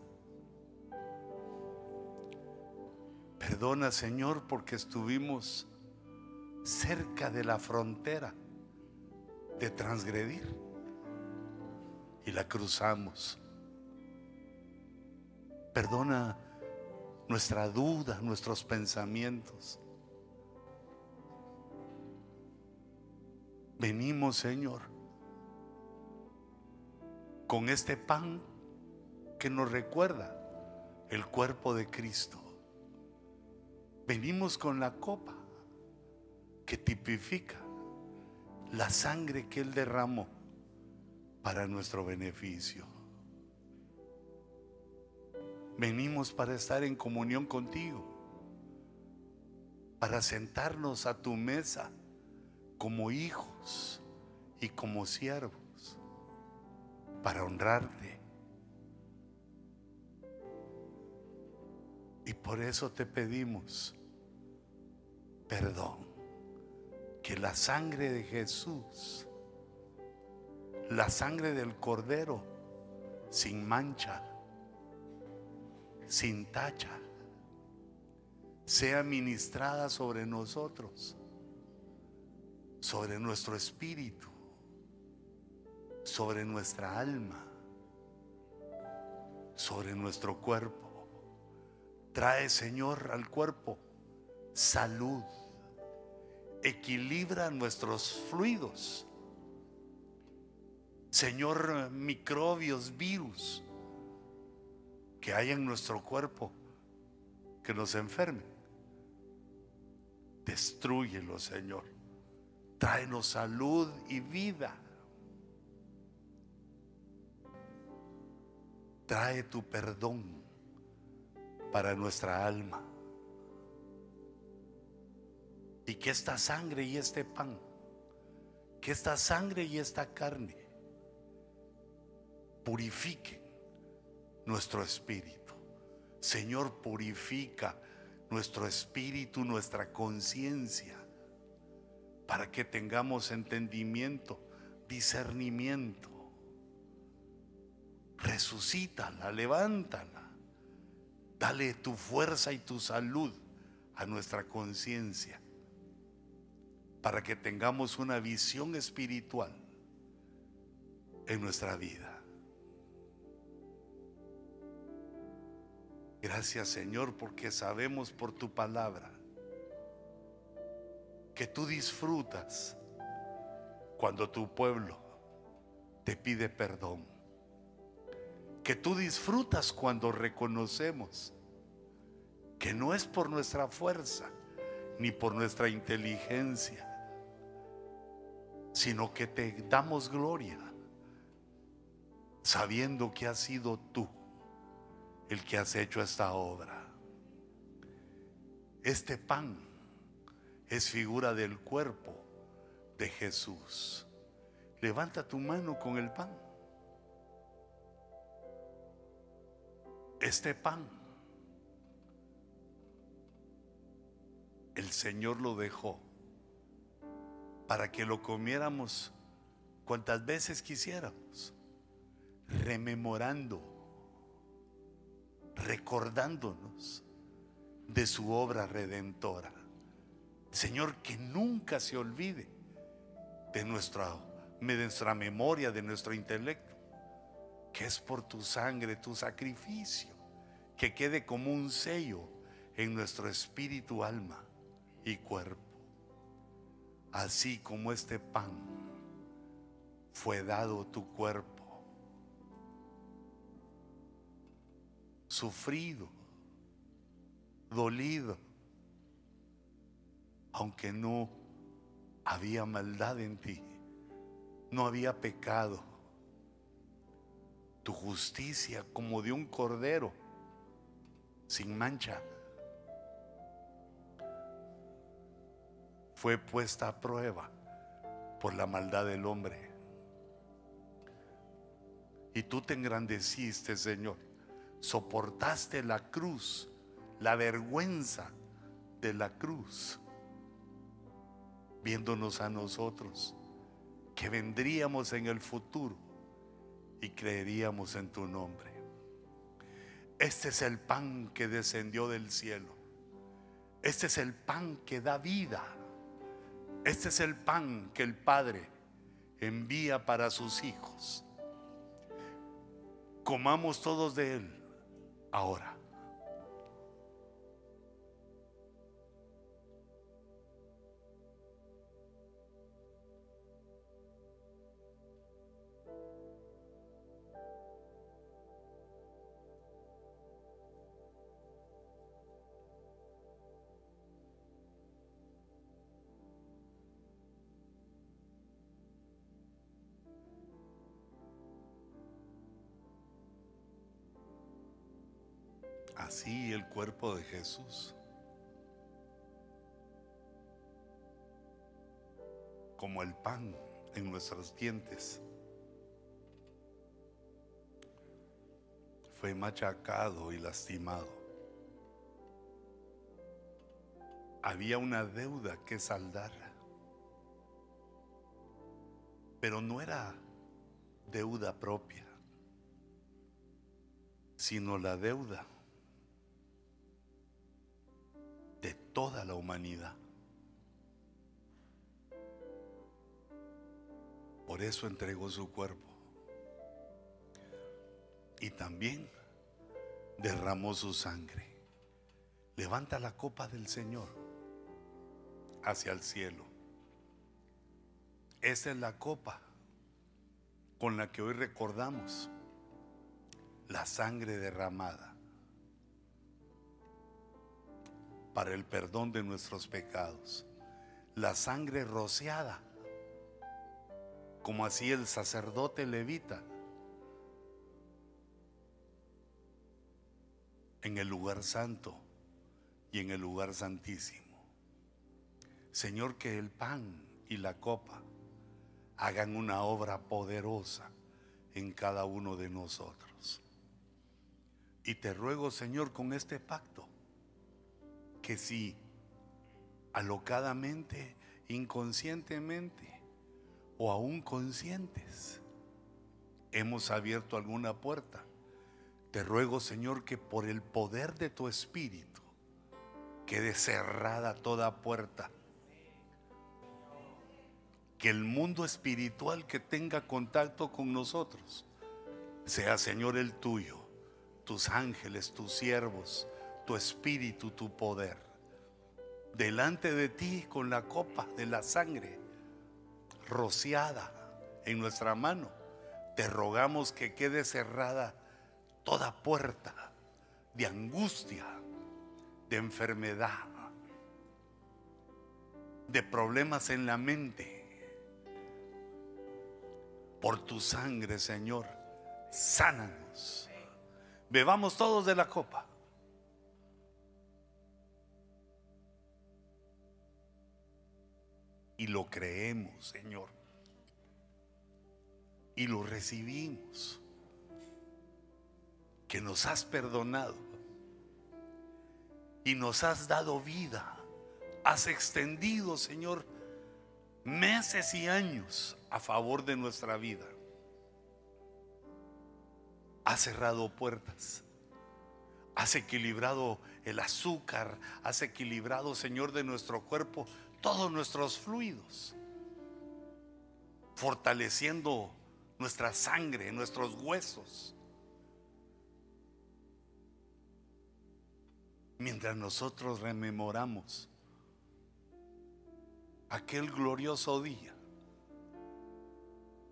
Perdona, Señor, porque estuvimos cerca de la frontera de transgredir y la cruzamos. Perdona nuestra duda, nuestros pensamientos. Venimos, Señor, con este pan que nos recuerda el cuerpo de Cristo. Venimos con la copa que tipifica la sangre que Él derramó para nuestro beneficio. Venimos para estar en comunión contigo, para sentarnos a tu mesa como y como siervos, para honrarte. Y por eso te pedimos perdón, que la sangre de Jesús, la sangre del Cordero, sin mancha, sin tacha, sea ministrada sobre nosotros, sobre nuestro espíritu, sobre nuestra alma, sobre nuestro cuerpo. Trae, Señor, al cuerpo salud. Equilibra nuestros fluidos. Señor, microbios, virus que hay en nuestro cuerpo que nos enfermen. Destruyelo, Señor. Tráenos salud y vida. Trae tu perdón para nuestra alma. Y que esta sangre y este pan, que esta sangre y esta carne purifiquen nuestro espíritu. Señor, purifica nuestro espíritu, nuestra conciencia, para que tengamos entendimiento, discernimiento. Resucítala, levántala. Dale tu fuerza y tu salud a nuestra conciencia, para que tengamos una visión espiritual en nuestra vida. Gracias Señor porque sabemos por tu palabra que tú disfrutas cuando tu pueblo te pide perdón. Que tú disfrutas cuando reconocemos que no es por nuestra fuerza ni por nuestra inteligencia, sino que te damos gloria sabiendo que has sido tú el que has hecho esta obra. Este pan es figura del cuerpo de Jesús. Levanta tu mano con el pan. Este pan, el Señor lo dejó para que lo comiéramos cuantas veces quisiéramos, rememorando recordándonos de su obra redentora. Señor, que nunca se olvide de nuestra, memoria, de nuestro intelecto, que es por tu sangre, tu sacrificio, que quede como un sello en nuestro espíritu, alma y cuerpo. Así como este pan fue dado tu cuerpo, sufrido, dolido, aunque no había maldad en ti, no había pecado. Tu justicia como de un cordero, sin mancha, fue puesta a prueba por la maldad del hombre. Y tú te engrandeciste, Señor. Soportaste la cruz, la vergüenza de la cruz viéndonos a nosotros, que vendríamos en el futuro y creeríamos en tu nombre. Este es el pan que descendió del cielo. Este es el pan que da vida. Este es el pan que el Padre envía para sus hijos. Comamos todos de él ahora. Así el cuerpo de Jesús. Como el pan en nuestros dientes. Fue machacado y lastimado. Había una deuda que saldar. Pero no era deuda propia, sino la deuda toda la humanidad. Por eso entregó su cuerpo. Y también derramó su sangre. Levanta la copa del Señor hacia el cielo. Esa es la copa con la que hoy recordamos la sangre derramada para el perdón de nuestros pecados. La sangre rociada, como así el sacerdote levita, en el lugar santo y en el lugar santísimo. Señor, que el pan y la copa hagan una obra poderosa en cada uno de nosotros. Y te ruego, Señor, con este pacto, que si alocadamente, inconscientemente o aún conscientes hemos abierto alguna puerta, te ruego Señor que por el poder de tu Espíritu quede cerrada toda puerta. Que el mundo espiritual que tenga contacto con nosotros sea Señor el tuyo, tus ángeles, tus siervos, tu espíritu, tu poder. Delante de ti con la copa de la sangre rociada en nuestra mano, te rogamos que quede cerrada toda puerta de angustia, de enfermedad, de problemas en la mente. Por tu sangre, Señor, sánanos. Bebamos todos de la copa. Y lo creemos, Señor. Y lo recibimos. Que nos has perdonado. Y nos has dado vida. Has extendido, Señor, meses y años a favor de nuestra vida. Has cerrado puertas. Has equilibrado el azúcar, has equilibrado, Señor, de nuestro cuerpo todos nuestros fluidos, fortaleciendo nuestra sangre, nuestros huesos. Mientras nosotros rememoramos aquel glorioso día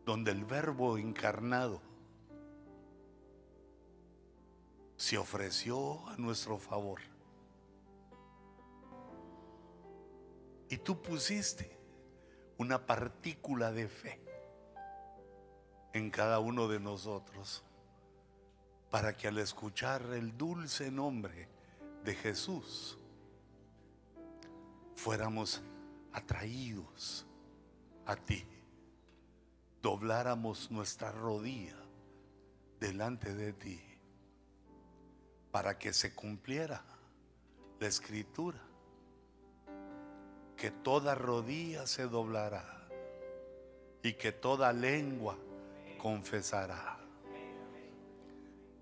donde el verbo encarnado se ofreció a nuestro favor. Y tú pusiste una partícula de fe en cada uno de nosotros para que al escuchar el dulce nombre de Jesús fuéramos atraídos a ti, dobláramos nuestra rodilla delante de ti para que se cumpliera la escritura, que toda rodilla se doblará y que toda lengua confesará